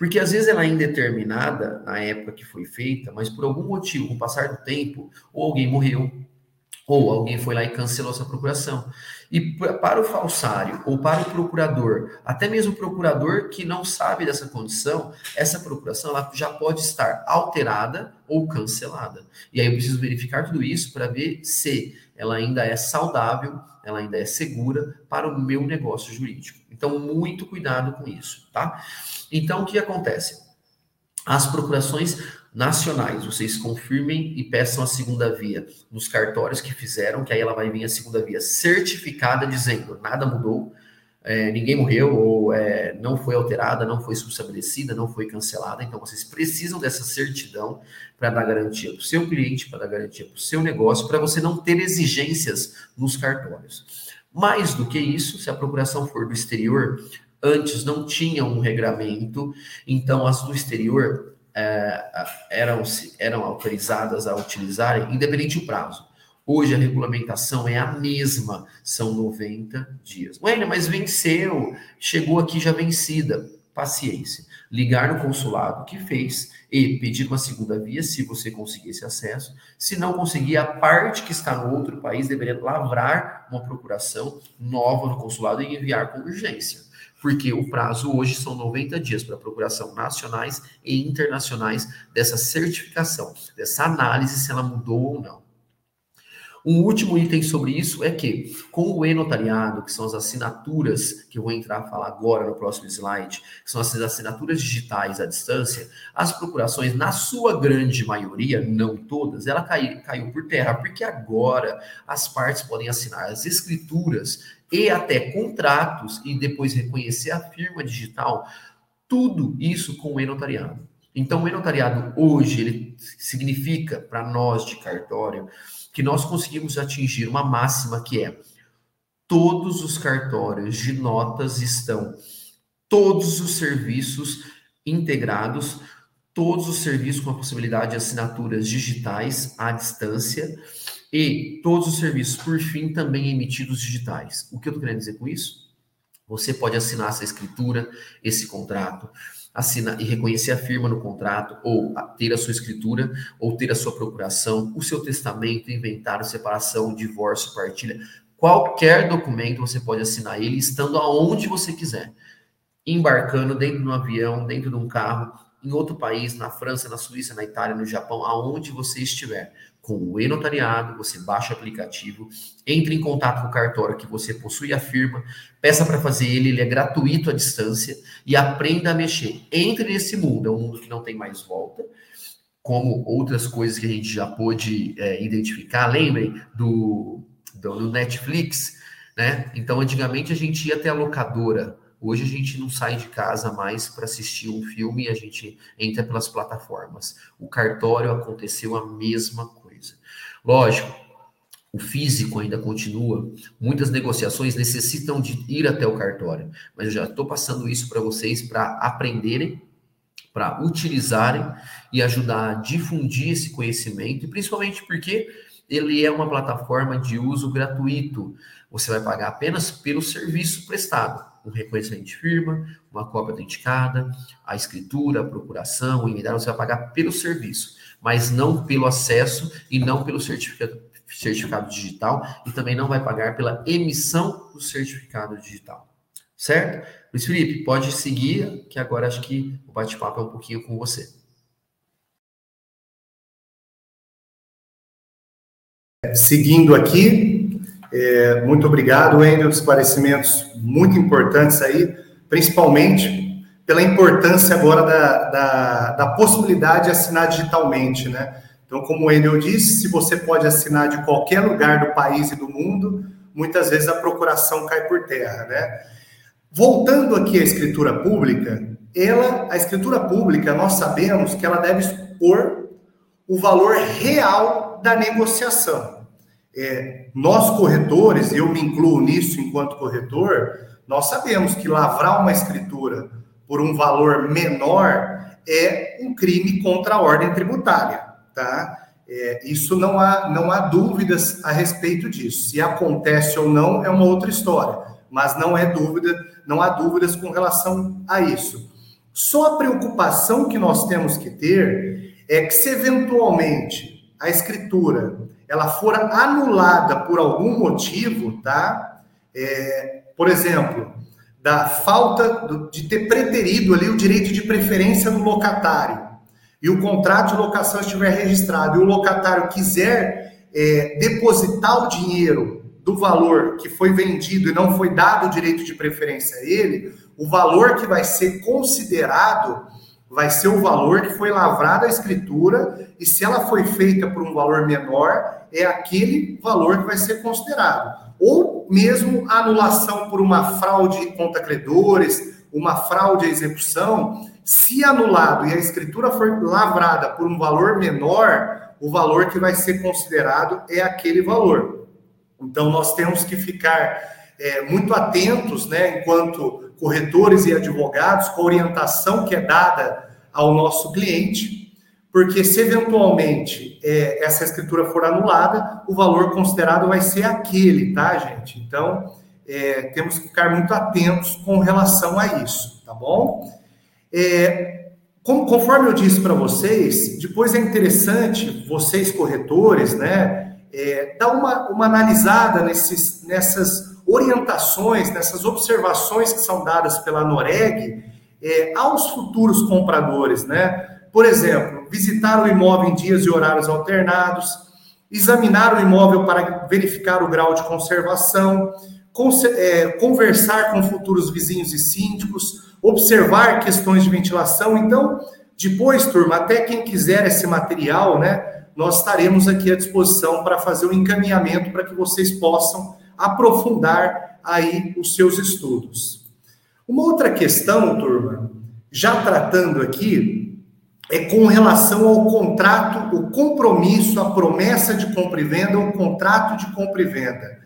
Porque às vezes ela é indeterminada na época que foi feita, mas por algum motivo, com o passar do tempo, ou alguém morreu, ou alguém foi lá e cancelou essa procuração. E para o falsário ou para o procurador, até mesmo o procurador que não sabe dessa condição, essa procuração ela já pode estar alterada ou cancelada. E aí eu preciso verificar tudo isso para ver se ela ainda é saudável, ela ainda é segura para o meu negócio jurídico. Então, muito cuidado com isso, tá? Então, o que acontece? As procurações nacionais, vocês confirmem e peçam a segunda via nos cartórios que fizeram, que aí ela vai vir a segunda via certificada dizendo nada mudou, é, ninguém morreu ou é, não foi alterada, não foi subestabelecida, não foi cancelada. Então vocês precisam dessa certidão para dar garantia para o seu cliente, para dar garantia para o seu negócio, para você não ter exigências nos cartórios. Mais do que isso, se a procuração for do exterior, antes não tinha um regramento, então as do exterior é, eram, eram autorizadas a utilizarem, independente do prazo. Hoje a regulamentação é a mesma, são 90 dias. Ué, mas venceu, chegou aqui já vencida. Paciência. Ligar no consulado que fez e pedir uma segunda via, se você conseguir esse acesso. Se não conseguir, a parte que está no outro país deveria lavrar uma procuração nova no consulado e enviar com urgência porque o prazo hoje são 90 dias para procuração nacionais e internacionais dessa certificação, dessa análise se ela mudou ou não. Um último item sobre isso é que, com o e-notariado, que são as assinaturas, que eu vou entrar a falar agora no próximo slide, que são as assinaturas digitais à distância, as procurações, na sua grande maioria, não todas, ela caiu, caiu por terra, porque agora as partes podem assinar as escrituras e até contratos e depois reconhecer a firma digital, tudo isso com o e-notariado. Então, o e-notariado hoje, ele significa para nós de cartório que nós conseguimos atingir uma máxima que é todos os cartórios de notas estão todos os serviços integrados, todos os serviços com a possibilidade de assinaturas digitais à distância e todos os serviços, por fim, também emitidos digitais. O que eu estou querendo dizer com isso? Você pode assinar essa escritura, esse contrato, assinar e reconhecer a firma no contrato, ou ter a sua escritura, ou ter a sua procuração, o seu testamento, inventário, separação, divórcio, partilha. Qualquer documento você pode assinar ele estando aonde você quiser. Embarcando dentro de um avião, dentro de um carro, em outro país, na França, na Suíça, na Itália, no Japão, aonde você estiver com o e-notariado, você baixa o aplicativo, entre em contato com o cartório que você possui a firma, peça para fazer ele, ele é gratuito à distância e aprenda a mexer. Entre nesse mundo, é um mundo que não tem mais volta, como outras coisas que a gente já pôde é, identificar. Lembrem do, do, do Netflix, né? Então, antigamente a gente ia até a locadora, Hoje a gente não sai de casa mais para assistir um filme, a gente entra pelas plataformas. O cartório aconteceu a mesma coisa. Lógico, o físico ainda continua. Muitas negociações necessitam de ir até o cartório, mas eu já estou passando isso para vocês para aprenderem, para utilizarem e ajudar a difundir esse conhecimento, e principalmente porque ele é uma plataforma de uso gratuito. Você vai pagar apenas pelo serviço prestado, um reconhecimento de firma, uma cópia autenticada, a escritura, a procuração, o inventário, você vai pagar pelo serviço mas não pelo acesso e não pelo certificado, certificado digital e também não vai pagar pela emissão do certificado digital. Certo? Luiz Felipe, pode seguir, que agora acho que o bate-papo é um pouquinho com você. seguindo aqui, é, muito obrigado, Wendel, esclarecimentos muito importantes aí, principalmente pela importância agora da, da, da possibilidade de assinar digitalmente, né? Então, como o Wendel disse, se você pode assinar de qualquer lugar do país e do mundo, muitas vezes a procuração cai por terra, né? Voltando aqui à escritura pública, ela, a escritura pública, nós sabemos que ela deve expor o valor real da negociação. É, nós corretores, eu me incluo nisso enquanto corretor, nós sabemos que lavrar uma escritura por um valor menor é um crime contra a ordem tributária, tá? É, isso não há, não há dúvidas a respeito disso. Se acontece ou não é uma outra história, mas não é dúvida, não há dúvidas com relação a isso. Só a preocupação que nós temos que ter é que se eventualmente a escritura ela for anulada por algum motivo, tá? É, por exemplo, da falta de ter preterido ali o direito de preferência do locatário e o contrato de locação estiver registrado e o locatário quiser é, depositar o dinheiro do valor que foi vendido e não foi dado o direito de preferência a ele, o valor que vai ser considerado vai ser o valor que foi lavrado a escritura e se ela foi feita por um valor menor, é aquele valor que vai ser considerado. Ou mesmo anulação por uma fraude contra credores, uma fraude à execução, se anulado e a escritura for lavrada por um valor menor, o valor que vai ser considerado é aquele valor. Então, nós temos que ficar é, muito atentos, né, enquanto corretores e advogados, com a orientação que é dada ao nosso cliente, porque se eventualmente é, essa escritura for anulada, o valor considerado vai ser aquele, tá, gente? Então, é, temos que ficar muito atentos com relação a isso, tá bom? É, como, conforme eu disse para vocês, depois é interessante vocês corretores, né, é, dar uma, uma analisada nesses, nessas orientações, nessas observações que são dadas pela Noreg é, aos futuros compradores, né? Por exemplo, visitar o imóvel em dias e horários alternados, examinar o imóvel para verificar o grau de conservação, é, conversar com futuros vizinhos e síndicos, observar questões de ventilação. Então, depois, turma, até quem quiser esse material, né, nós estaremos aqui à disposição para fazer o um encaminhamento para que vocês possam aprofundar aí os seus estudos. Uma outra questão, turma, já tratando aqui, é com relação ao contrato, o compromisso, a promessa de compra e venda, o contrato de compra e venda.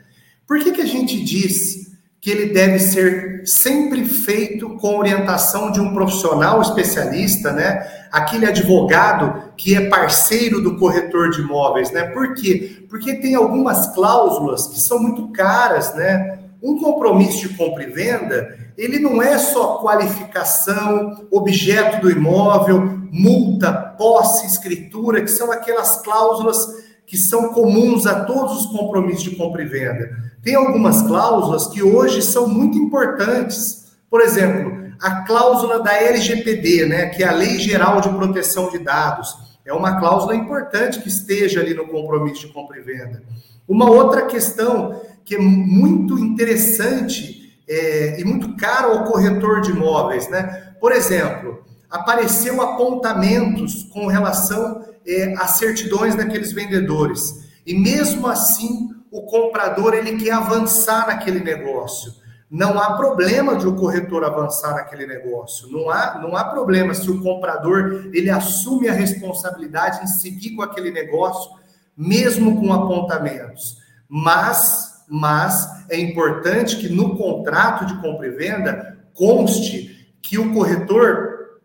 Por que, que a gente diz que ele deve ser sempre feito com orientação de um profissional especialista, né? Aquele advogado que é parceiro do corretor de imóveis, né? Por quê? Porque tem algumas cláusulas que são muito caras, né? Um compromisso de compra e venda, ele não é só qualificação, objeto do imóvel, multa, posse, escritura, que são aquelas cláusulas que são comuns a todos os compromissos de compra e venda. Tem algumas cláusulas que hoje são muito importantes. Por exemplo, a cláusula da LGPD, né, que é a Lei Geral de Proteção de Dados. É uma cláusula importante que esteja ali no compromisso de compra e venda. Uma outra questão que é muito interessante é, e muito caro ao corretor de imóveis, né? Por exemplo, apareceu apontamentos com relação é, às certidões daqueles vendedores. E mesmo assim, o comprador ele quer avançar naquele negócio. Não há problema de o corretor avançar naquele negócio. Não há, não há problema se o comprador ele assume a responsabilidade em seguir com aquele negócio, mesmo com apontamentos. Mas, mas é importante que no contrato de compra e venda conste que o corretor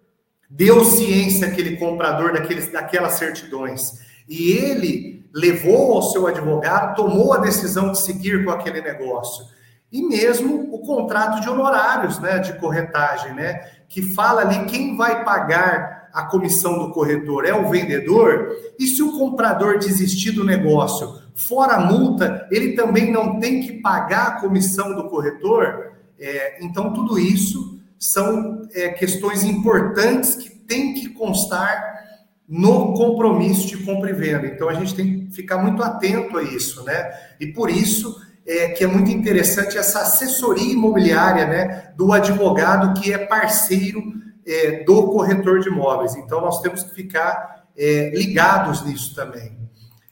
deu ciência àquele comprador daqueles, daquelas certidões. E ele levou ao seu advogado, tomou a decisão de seguir com aquele negócio. E mesmo o contrato de honorários, né, de corretagem, né, que fala ali quem vai pagar a comissão do corretor é o vendedor, e se o comprador desistir do negócio, fora a multa, ele também não tem que pagar a comissão do corretor. É, então, tudo isso são é, questões importantes que tem que constar no compromisso de compra e venda. Então, a gente tem ficar muito atento a isso, né? E por isso é, que é muito interessante essa assessoria imobiliária, né, do advogado que é parceiro é, do corretor de imóveis. Então, nós temos que ficar é, ligados nisso também.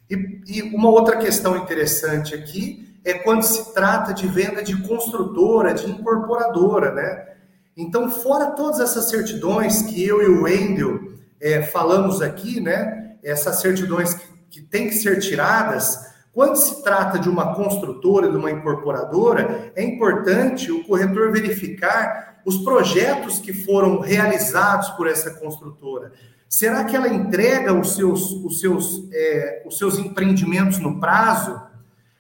E, e uma outra questão interessante aqui é quando se trata de venda de construtora, de incorporadora, né? Então, fora todas essas certidões que eu e o Wendel é, falamos aqui, né? Essas certidões que, que têm que ser tiradas, quando se trata de uma construtora, de uma incorporadora, é importante o corretor verificar os projetos que foram realizados por essa construtora. Será que ela entrega os seus, os seus, é, os seus empreendimentos no prazo?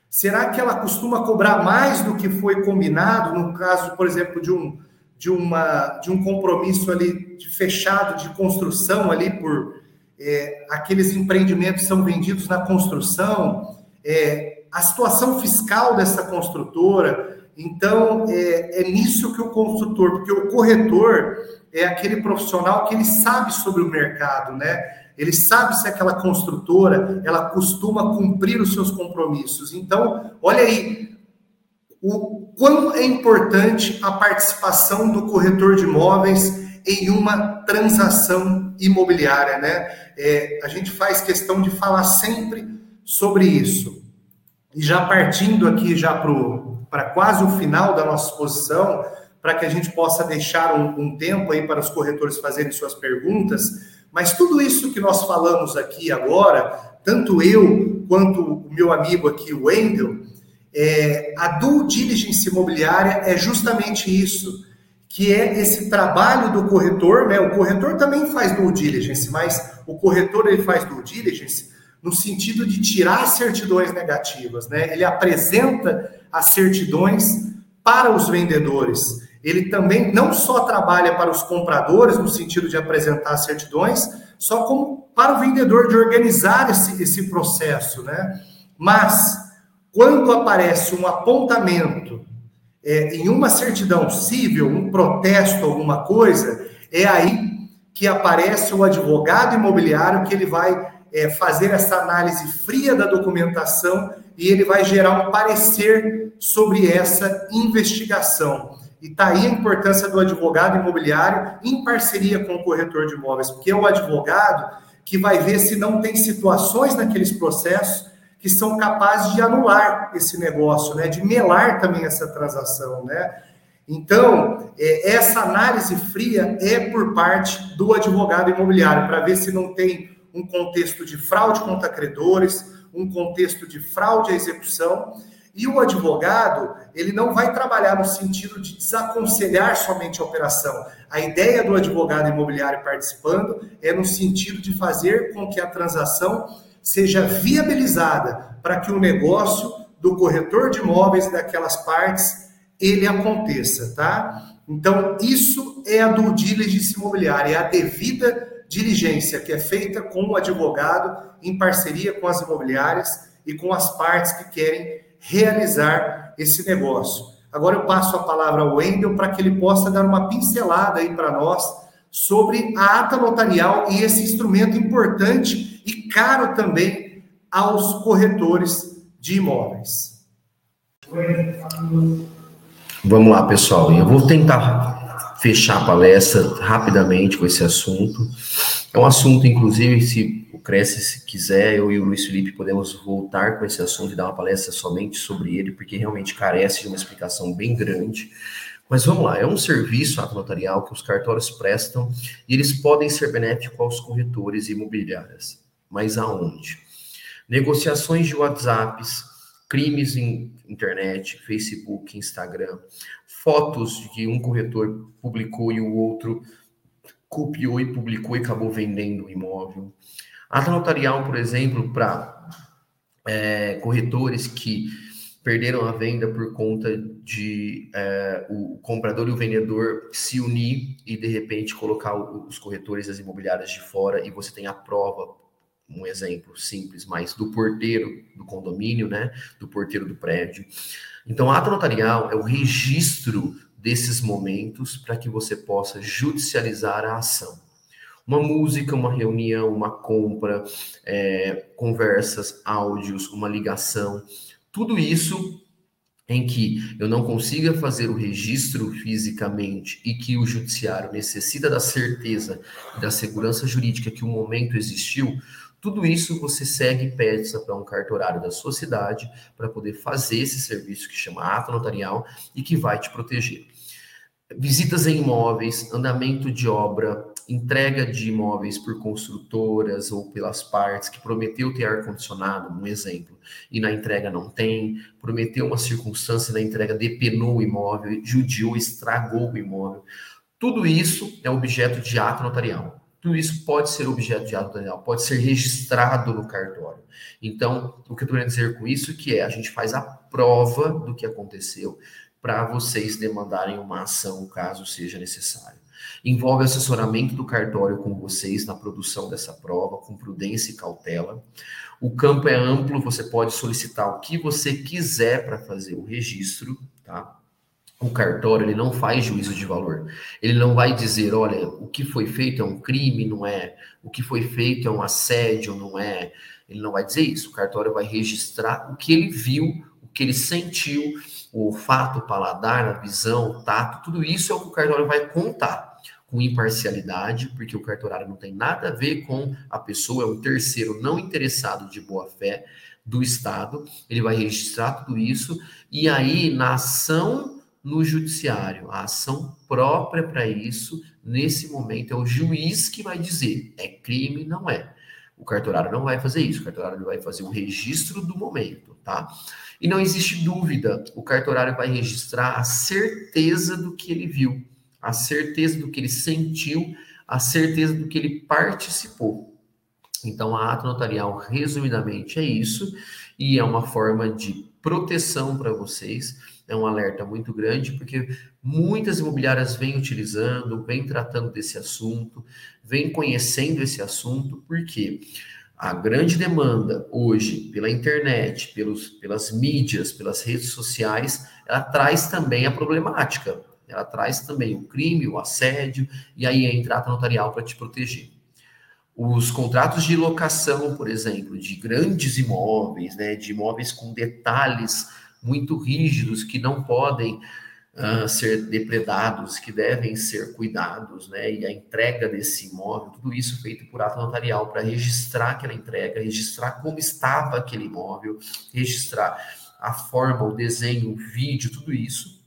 Será que ela costuma cobrar mais do que foi combinado, no caso, por exemplo, de um, de uma, de um compromisso ali de fechado de construção ali por é, aqueles empreendimentos são vendidos na construção, é, a situação fiscal dessa construtora. Então, é, é nisso que o construtor, porque o corretor é aquele profissional que ele sabe sobre o mercado, né? Ele sabe se aquela construtora ela costuma cumprir os seus compromissos. Então, olha aí o quão é importante a participação do corretor de imóveis em uma transação imobiliária, né? É, a gente faz questão de falar sempre sobre isso. E já partindo aqui já para quase o final da nossa exposição, para que a gente possa deixar um, um tempo aí para os corretores fazerem suas perguntas, mas tudo isso que nós falamos aqui agora, tanto eu quanto o meu amigo aqui, o Wendel, é, a due diligence imobiliária é justamente isso, que é esse trabalho do corretor, né? O corretor também faz due diligence, mas o corretor ele faz due diligence no sentido de tirar certidões negativas, né? Ele apresenta as certidões para os vendedores. Ele também não só trabalha para os compradores, no sentido de apresentar certidões, só como para o vendedor de organizar esse, esse processo, né? Mas, quando aparece um apontamento é, em uma certidão civil, um protesto, alguma coisa, é aí que aparece o advogado imobiliário que ele vai é, fazer essa análise fria da documentação e ele vai gerar um parecer sobre essa investigação. E está aí a importância do advogado imobiliário em parceria com o corretor de imóveis, porque é o advogado que vai ver se não tem situações naqueles processos que são capazes de anular esse negócio, né? De melar também essa transação, né? Então, é, essa análise fria é por parte do advogado imobiliário, para ver se não tem um contexto de fraude contra credores, um contexto de fraude à execução e o advogado, ele não vai trabalhar no sentido de desaconselhar somente a operação. A ideia do advogado imobiliário participando é no sentido de fazer com que a transação seja viabilizada para que o negócio do corretor de imóveis daquelas partes ele aconteça, tá? Então, isso é a due diligence imobiliária, é a devida diligência que é feita com o advogado em parceria com as imobiliárias e com as partes que querem realizar esse negócio. Agora eu passo a palavra ao Wendel para que ele possa dar uma pincelada aí para nós sobre a ata notarial e esse instrumento importante e caro também aos corretores de imóveis. Vamos lá, pessoal. Eu vou tentar fechar a palestra rapidamente com esse assunto. É um assunto, inclusive, se Cresce, se quiser, eu e o Luiz Felipe podemos voltar com esse assunto e dar uma palestra somente sobre ele, porque realmente carece de uma explicação bem grande. Mas vamos lá, é um serviço ato notarial que os cartórios prestam e eles podem ser benéficos aos corretores imobiliárias. Mas aonde? Negociações de WhatsApps, crimes em internet, Facebook, Instagram, fotos que um corretor publicou e o outro copiou e publicou e acabou vendendo o imóvel, Ata notarial, por exemplo, para é, corretores que perderam a venda por conta de é, o comprador e o vendedor se unir e de repente colocar os corretores das imobiliárias de fora e você tem a prova, um exemplo simples, mas do porteiro do condomínio, né, do porteiro do prédio. Então, a ata notarial é o registro desses momentos para que você possa judicializar a ação. Uma música, uma reunião, uma compra, é, conversas, áudios, uma ligação, tudo isso em que eu não consiga fazer o registro fisicamente e que o judiciário necessita da certeza e da segurança jurídica que o momento existiu, tudo isso você segue e pede para um cartorário da sua cidade para poder fazer esse serviço que chama ato notarial e que vai te proteger. Visitas em imóveis, andamento de obra, entrega de imóveis por construtoras ou pelas partes que prometeu ter ar-condicionado, um exemplo, e na entrega não tem, prometeu uma circunstância na entrega depenou o imóvel, judiou, estragou o imóvel. Tudo isso é objeto de ato notarial. Tudo isso pode ser objeto de ato notarial, pode ser registrado no cartório. Então, o que eu estou dizer com isso é que é a gente faz a prova do que aconteceu para vocês demandarem uma ação, caso seja necessário. Envolve assessoramento do cartório com vocês na produção dessa prova, com prudência e cautela. O campo é amplo, você pode solicitar o que você quiser para fazer o registro, tá? O cartório ele não faz juízo de valor. Ele não vai dizer, olha, o que foi feito é um crime, não é? O que foi feito é um assédio, não é? Ele não vai dizer isso. O cartório vai registrar o que ele viu, o que ele sentiu, o olfato, o paladar, a visão, o tato, tudo isso é o que o cartório vai contar com imparcialidade, porque o cartorário não tem nada a ver com a pessoa, é um terceiro não interessado de boa fé do Estado, ele vai registrar tudo isso, e aí na ação no judiciário, a ação própria para isso, nesse momento, é o juiz que vai dizer, é crime, não é. O cartorário não vai fazer isso, o cartorário vai fazer o registro do momento, tá? E não existe dúvida, o cartorário vai registrar a certeza do que ele viu a certeza do que ele sentiu, a certeza do que ele participou. Então, a ato notarial, resumidamente, é isso, e é uma forma de proteção para vocês. É um alerta muito grande, porque muitas imobiliárias vêm utilizando, vêm tratando desse assunto, vêm conhecendo esse assunto, porque a grande demanda hoje pela internet, pelos, pelas mídias, pelas redes sociais, ela traz também a problemática. Ela traz também o crime, o assédio, e aí entra a notarial para te proteger. Os contratos de locação, por exemplo, de grandes imóveis, né, de imóveis com detalhes muito rígidos que não podem uh, ser depredados, que devem ser cuidados, né, e a entrega desse imóvel, tudo isso feito por ato notarial para registrar aquela entrega, registrar como estava aquele imóvel, registrar a forma, o desenho, o vídeo, tudo isso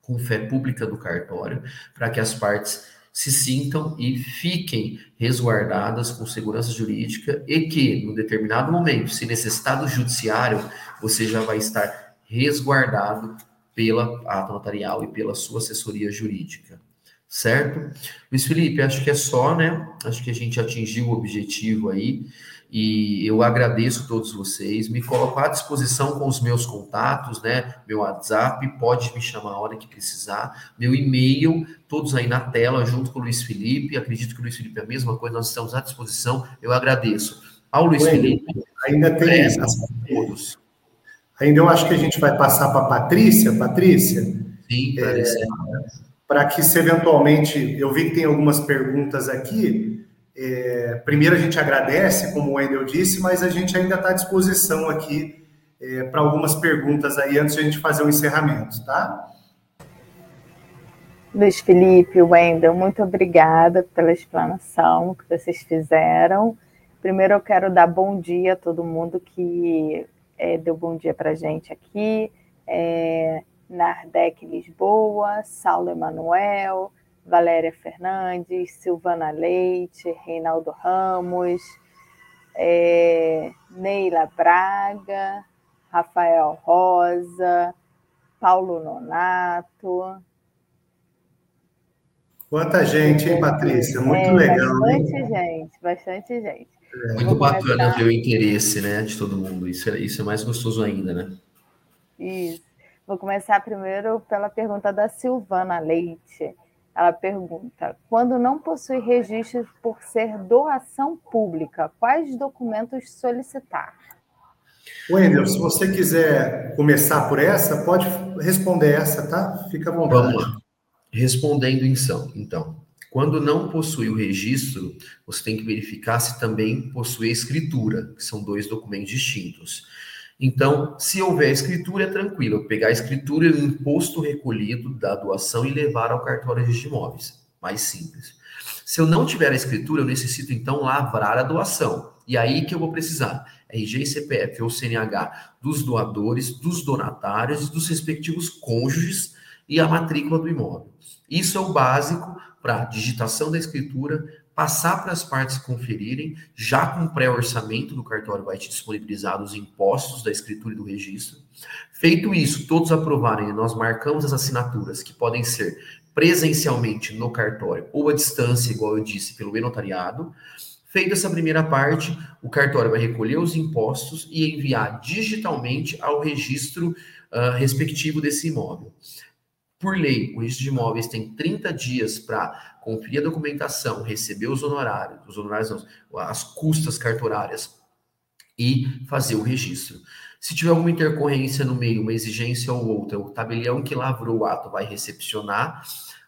com fé pública do cartório, para que as partes se sintam e fiquem resguardadas com segurança jurídica e que, no determinado momento, se necessitar do judiciário, você já vai estar resguardado pela ata notarial e pela sua assessoria jurídica. Certo? Luiz Felipe, acho que é só, né? Acho que a gente atingiu o objetivo aí. E eu agradeço a todos vocês, me coloco à disposição com os meus contatos, né? Meu WhatsApp, pode me chamar a hora que precisar. Meu e-mail, todos aí na tela, junto com o Luiz Felipe. Acredito que o Luiz Felipe é a mesma coisa, nós estamos à disposição. Eu agradeço. Ao Luiz Felipe. Ainda tem. Todos. Ainda eu acho que a gente vai passar para a Patrícia. Patrícia. Sim, é, para que se eventualmente. Eu vi que tem algumas perguntas aqui. É, primeiro, a gente agradece, como o Wendel disse, mas a gente ainda está à disposição aqui é, para algumas perguntas aí antes de a gente fazer o encerramento, tá? Luiz Felipe, Wendel, muito obrigada pela explanação que vocês fizeram. Primeiro, eu quero dar bom dia a todo mundo que é, deu bom dia para a gente aqui. É, Nardec Lisboa, Saulo Emanuel, Valéria Fernandes, Silvana Leite, Reinaldo Ramos, é, Neila Braga, Rafael Rosa, Paulo Nonato. Quanta gente, hein, Patrícia? Muito é, legal. Bastante hein? gente, bastante gente. É. Muito bacana ver o interesse né, de todo mundo. Isso é, isso é mais gostoso ainda, né? Isso. Vou começar primeiro pela pergunta da Silvana Leite. Ela pergunta: quando não possui registro por ser doação pública, quais documentos solicitar? Wendel, se você quiser começar por essa, pode responder essa, tá? Fica à vontade. Vamos lá. Respondendo então, então Quando não possui o registro, você tem que verificar se também possui a escritura, que são dois documentos distintos. Então, se houver escritura, é tranquilo. Eu pegar a escritura e o imposto recolhido da doação e levar ao cartório de imóveis. Mais simples. Se eu não tiver a escritura, eu necessito então lavrar a doação. E aí que eu vou precisar RG e CPF ou CNH dos doadores, dos donatários e dos respectivos cônjuges e a matrícula do imóvel. Isso é o básico para digitação da escritura, passar para as partes conferirem, já com pré-orçamento do cartório vai te disponibilizar os impostos da escritura e do registro. Feito isso, todos aprovarem, nós marcamos as assinaturas que podem ser presencialmente no cartório ou à distância, igual eu disse, pelo e-notariado. Feita essa primeira parte, o cartório vai recolher os impostos e enviar digitalmente ao registro uh, respectivo desse imóvel. Por lei, o registro de imóveis tem 30 dias para conferir a documentação, receber os honorários, os honorários não, as custas cartorárias e fazer o registro. Se tiver alguma intercorrência no meio, uma exigência ou outra, o tabelião que lavrou o ato vai recepcionar,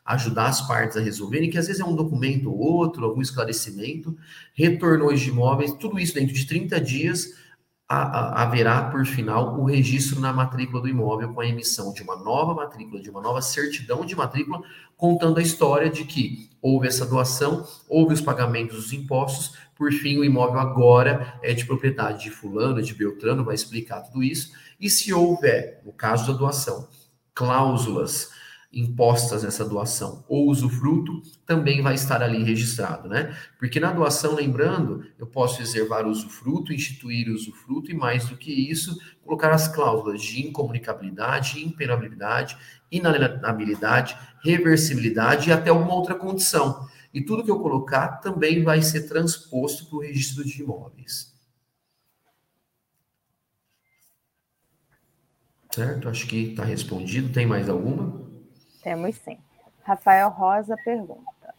ajudar as partes a resolverem, que às vezes é um documento ou outro, algum esclarecimento, retornou de imóveis, tudo isso dentro de 30 dias, haverá, por final, o registro na matrícula do imóvel com a emissão de uma nova matrícula, de uma nova certidão de matrícula, contando a história de que houve essa doação, houve os pagamentos dos impostos, por fim, o imóvel agora é de propriedade de Fulano, de Beltrano, vai explicar tudo isso. E se houver, no caso da doação, cláusulas impostas nessa doação ou usufruto, também vai estar ali registrado, né? Porque na doação, lembrando, eu posso reservar usufruto, instituir usufruto e mais do que isso, colocar as cláusulas de incomunicabilidade, impenabilidade, inalienabilidade, reversibilidade e até uma outra condição. E tudo que eu colocar também vai ser transposto para o registro de imóveis. Certo? Acho que está respondido. Tem mais alguma? Temos sim. Rafael Rosa pergunta: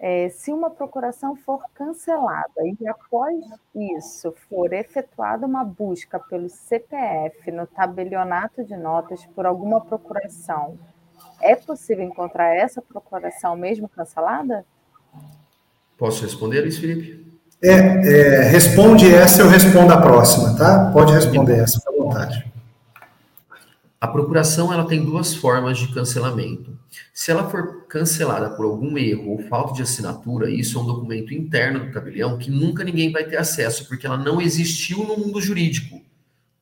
é, se uma procuração for cancelada e após isso for efetuada uma busca pelo CPF no tabelionato de notas por alguma procuração, é possível encontrar essa procuração mesmo cancelada? Posso responder, Luiz Felipe? É, é, responde essa, eu respondo a próxima, tá? Pode responder essa, fica à vontade. A procuração ela tem duas formas de cancelamento. Se ela for cancelada por algum erro ou falta de assinatura, isso é um documento interno do tabelião que nunca ninguém vai ter acesso, porque ela não existiu no mundo jurídico.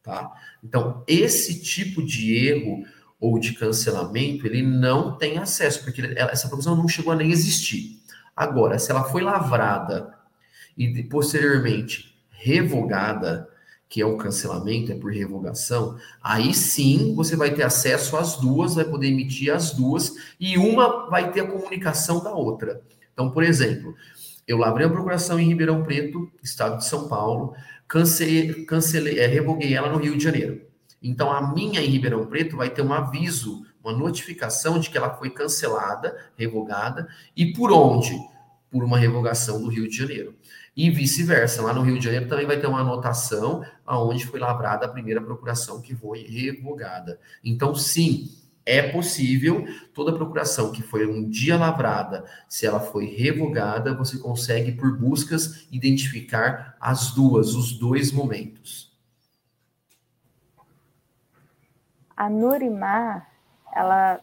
Tá? Então, esse tipo de erro ou de cancelamento, ele não tem acesso, porque essa procuração não chegou a nem existir. Agora, se ela foi lavrada e posteriormente revogada, que é o cancelamento, é por revogação, aí sim você vai ter acesso às duas, vai poder emitir as duas, e uma vai ter a comunicação da outra. Então, por exemplo, eu lavrei a procuração em Ribeirão Preto, estado de São Paulo, cancelei, cancelei é, revoguei ela no Rio de Janeiro. Então, a minha em Ribeirão Preto vai ter um aviso, uma notificação de que ela foi cancelada, revogada, e por onde? Por uma revogação do Rio de Janeiro e vice-versa. Lá no Rio de Janeiro também vai ter uma anotação aonde foi lavrada a primeira procuração que foi revogada. Então, sim, é possível toda procuração que foi um dia lavrada, se ela foi revogada, você consegue por buscas identificar as duas, os dois momentos. A Nurimar, ela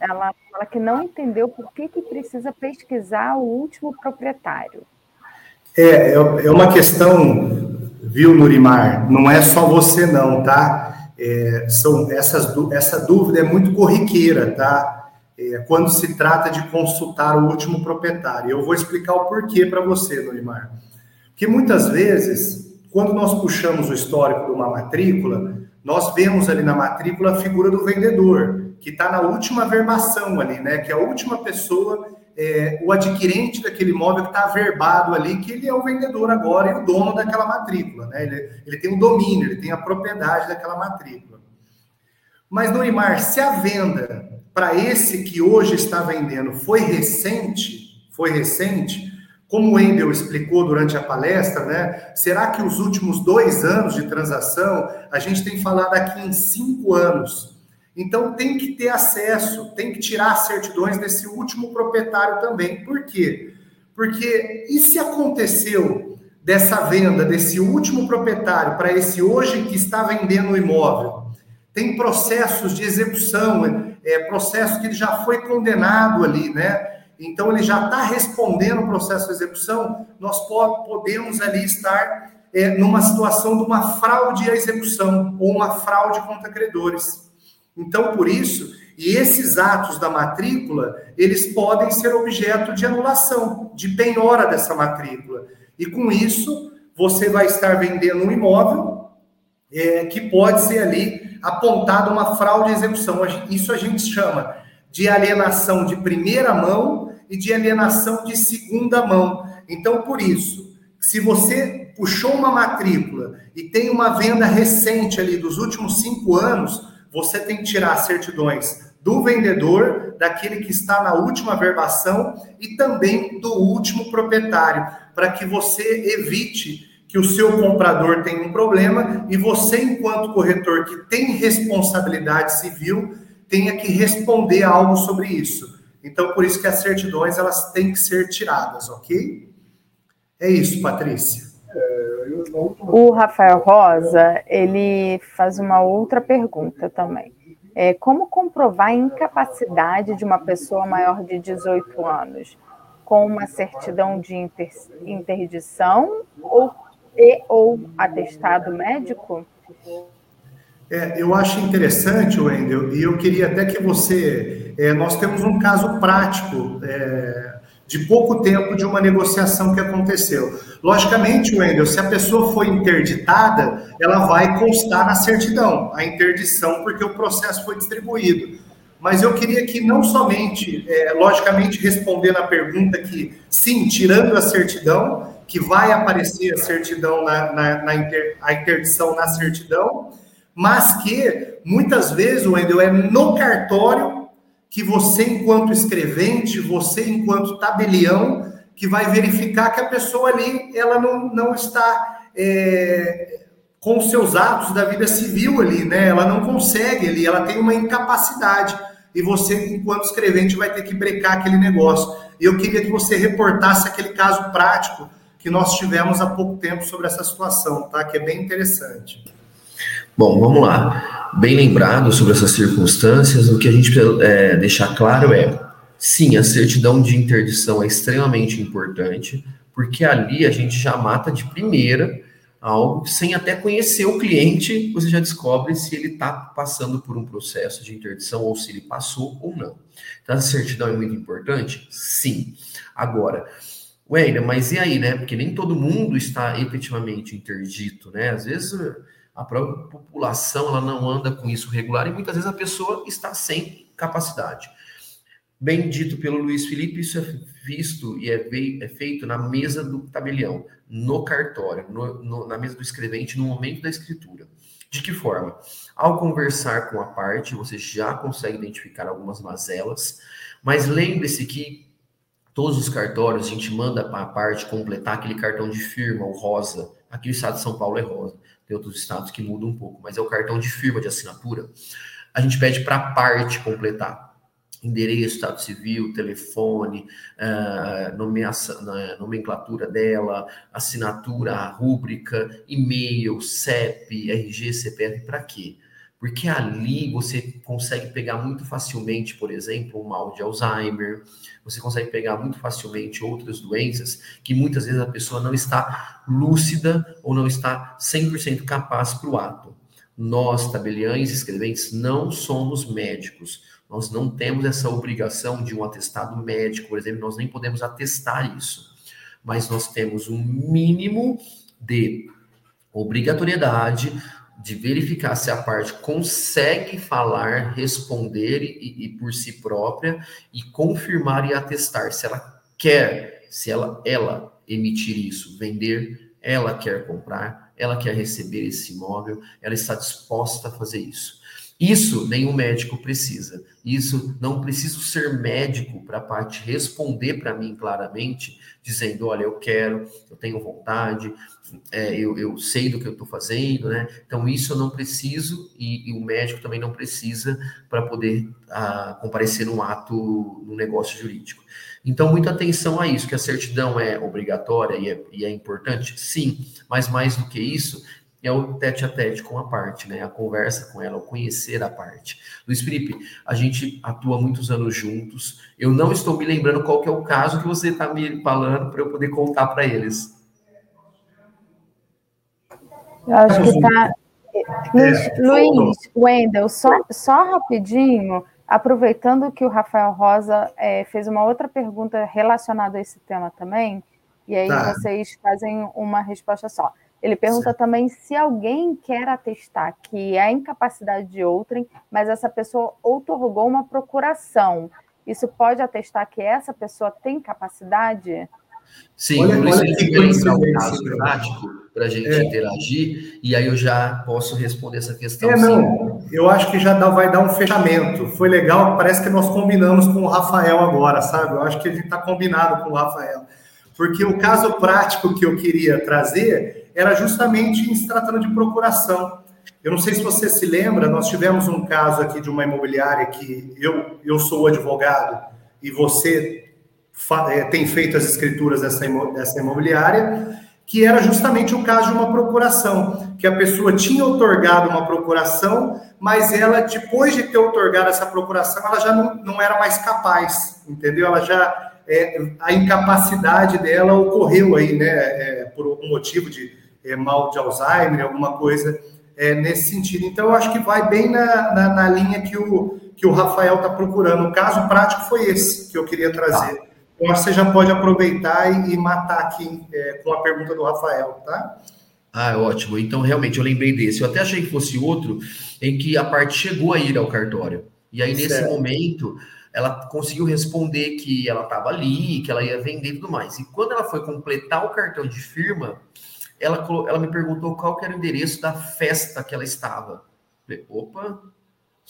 ela fala que não entendeu por que, que precisa pesquisar o último proprietário. É, é, é uma questão, viu, Nurimar? Não é só você não, tá? É, são essas, essa dúvida é muito corriqueira, tá? É, quando se trata de consultar o último proprietário. Eu vou explicar o porquê para você, Nurimar. Porque muitas vezes, quando nós puxamos o histórico de uma matrícula, nós vemos ali na matrícula a figura do vendedor, que está na última verbação ali, né? Que é a última pessoa é, o adquirente daquele imóvel que está averbado ali, que ele é o vendedor agora e o dono daquela matrícula, né? Ele, ele tem o domínio, ele tem a propriedade daquela matrícula. Mas, Norimar, se a venda para esse que hoje está vendendo foi recente, foi recente, como o Endel explicou durante a palestra, né? Será que os últimos dois anos de transação, a gente tem falado aqui em cinco anos, Então tem que ter acesso, tem que tirar certidões desse último proprietário também. Por quê? Porque e se aconteceu dessa venda desse último proprietário para esse hoje que está vendendo o imóvel? Tem processos de execução, é, processo que ele já foi condenado ali, né? Então ele já está respondendo o processo de execução, nós podemos ali estar é, numa situação de uma fraude à execução ou uma fraude contra credores. Então, por isso, e esses atos da matrícula, eles podem ser objeto de anulação, de penhora dessa matrícula. E com isso, você vai estar vendendo um imóvel é, que pode ser ali apontado uma fraude à execução. Isso a gente chama de alienação de primeira mão e de alienação de segunda mão. Então, por isso, se você puxou uma matrícula e tem uma venda recente ali dos últimos cinco anos, você tem que tirar certidões do vendedor, daquele que está na última verbação e também do último proprietário, para que você evite que o seu comprador tenha um problema e você, enquanto corretor que tem responsabilidade civil, tenha que responder algo sobre isso. Então, por isso que as certidões elas têm que ser tiradas, ok? É isso, Patrícia. O Rafael Rosa, ele faz uma outra pergunta também. É, como comprovar a incapacidade de uma pessoa maior de 18 anos? Com uma certidão de inter, interdição ou, e, ou atestado médico? É, eu acho interessante, Wendel, e eu queria até que você. É, nós temos um caso prático é, de pouco tempo de uma negociação que aconteceu. Logicamente, Wendel, se a pessoa foi interditada, ela vai constar na certidão, a interdição, porque o processo foi distribuído. Mas eu queria que não somente, é, logicamente, respondendo a pergunta que, sim, tirando a certidão, que vai aparecer a certidão na, na, na inter, a interdição na certidão, mas que muitas vezes, Wendel, é no cartório que você, enquanto escrevente, você, enquanto tabelião, que vai verificar que a pessoa ali, ela não, não está é, com os seus atos da vida civil ali, né? Ela não consegue ali, ela tem uma incapacidade. E você, enquanto escrevente, vai ter que brecar aquele negócio. E eu queria que você reportasse aquele caso prático que nós tivemos há pouco tempo sobre essa situação, tá? Que é bem interessante. Bom, vamos lá. Bem lembrado sobre essas circunstâncias, o que a gente precisa é, deixar claro é: sim, a certidão de interdição é extremamente importante, porque ali a gente já mata de primeira algo sem até conhecer o cliente, você já descobre se ele está passando por um processo de interdição ou se ele passou ou não. Então, a certidão é muito importante? Sim. Agora, Ué, mas e aí, né? Porque nem todo mundo está efetivamente interdito, né? Às vezes a própria população ela não anda com isso regular e muitas vezes a pessoa está sem capacidade. Bem dito pelo Luiz Felipe, isso é visto e é, é feito na mesa do tabelião, no cartório, no, no, na mesa do escrevente, no momento da escritura. De que forma? Ao conversar com a parte, você já consegue identificar algumas mazelas, mas lembre-se que todos os cartórios a gente manda para a parte completar aquele cartão de firma, o rosa. Aqui no estado de São Paulo é rosa tem outros estados que mudam um pouco, mas é o cartão de firma de assinatura. A gente pede para a parte completar endereço, estado civil, telefone, uh, nomeação, nomenclatura dela, assinatura, rúbrica, e-mail, CEP, RG, CPF, para quê? Porque ali você consegue pegar muito facilmente, por exemplo, um mal de Alzheimer, você consegue pegar muito facilmente outras doenças que muitas vezes a pessoa não está lúcida ou não está 100% capaz para o ato. Nós, tabeliães escreventes, não somos médicos. Nós não temos essa obrigação de um atestado médico, por exemplo, nós nem podemos atestar isso. Mas nós temos um mínimo de obrigatoriedade de verificar se a parte consegue falar, responder e, e, por si própria e confirmar e atestar se ela quer, se ela, ela emitir isso, vender, ela quer comprar, ela quer receber esse imóvel, ela está disposta a fazer isso. Isso nenhum médico precisa. Isso não preciso ser médico para a parte responder para mim claramente, dizendo: olha, eu quero, eu tenho vontade, é, eu, eu, sei do que eu estou fazendo, né? Então, isso eu não preciso e, e o médico também não precisa para poder comparecer num ato, no negócio jurídico. Então, muita atenção a isso, que a certidão é obrigatória e é, e é importante, sim, mas mais do que isso, é o tete a tete com a parte, né? A conversa com ela, o conhecer a parte. Luiz Felipe, a gente atua muitos anos juntos. Eu não estou me lembrando qual que é o caso que você está me falando para eu poder contar para eles. Eu acho que está. É, Luiz, Wendel, só, só rapidinho, aproveitando que o Rafael Rosa é, fez uma outra pergunta relacionada a esse tema também, e aí tá. vocês fazem uma resposta só. Ele pergunta Sim. também se alguém quer atestar que é a incapacidade de outrem, mas essa pessoa outorgou uma procuração. Isso pode atestar que essa pessoa tem capacidade? Sim, olha, por isso olha que entrar um caso prático para a gente é. interagir, e aí eu já posso responder essa questão. É, não, eu acho que já dá, vai dar um fechamento. Foi legal, parece que nós combinamos com o Rafael agora, sabe? Eu acho que a gente está combinado com o Rafael. Porque o caso prático que eu queria trazer era justamente em se tratando de procuração. Eu não sei se você se lembra, nós tivemos um caso aqui de uma imobiliária que eu, eu sou advogado e você é, tem feito as escrituras dessa, dessa imobiliária, que era justamente o caso de uma procuração, que a pessoa tinha otorgado uma procuração, mas ela, depois de ter otorgado essa procuração, ela já não, não era mais capaz, entendeu? Ela já, é, a incapacidade dela ocorreu aí, né, é, por algum motivo de é, mal de Alzheimer, alguma coisa é, nesse sentido. Então, eu acho que vai bem na, na, na linha que o, que o Rafael está procurando. O caso prático foi esse que eu queria trazer. Tá. Então, você já pode aproveitar e, e matar aqui é, com a pergunta do Rafael, tá? Ah, ótimo. Então, realmente, eu lembrei desse. Eu até achei que fosse outro em que a parte chegou a ir ao cartório. E aí, nesse certo. momento, ela conseguiu responder que ela estava ali, que ela ia vender e tudo mais. E quando ela foi completar o cartão de firma, ela, ela me perguntou qual era o endereço da festa que ela estava. Falei, opa,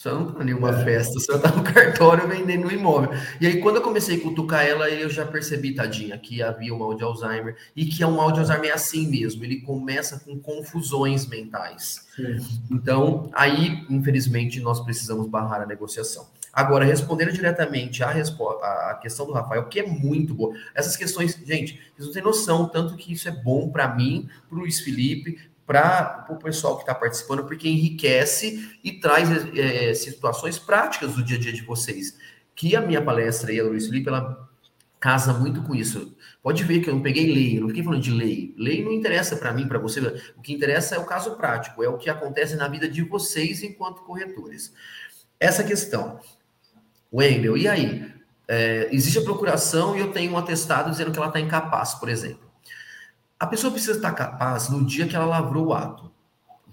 só não tá nenhuma é. festa, só tá no cartório vendendo um imóvel. E aí, quando eu comecei a cutucar ela, eu já percebi, tadinha, que havia um mal de Alzheimer e que é um mal de Alzheimer é assim mesmo, ele começa com confusões mentais. Sim. Então, aí, infelizmente, nós precisamos barrar a negociação. Agora, respondendo diretamente a questão do Rafael, que é muito boa. Essas questões, gente, vocês não têm noção, tanto que isso é bom para mim, para o Luiz Felipe, para o pessoal que está participando, porque enriquece e traz é, situações práticas do dia a dia de vocês. Que a minha palestra aí, a Luiz Felipe, ela casa muito com isso. Pode ver que eu não peguei lei, eu não fiquei falando de lei. Lei não interessa para mim, para você. O que interessa é o caso prático, é o que acontece na vida de vocês enquanto corretores. Essa questão Wendel, e aí? É, existe a procuração e eu tenho um atestado dizendo que ela está incapaz, por exemplo. A pessoa precisa estar capaz no dia que ela lavrou o ato.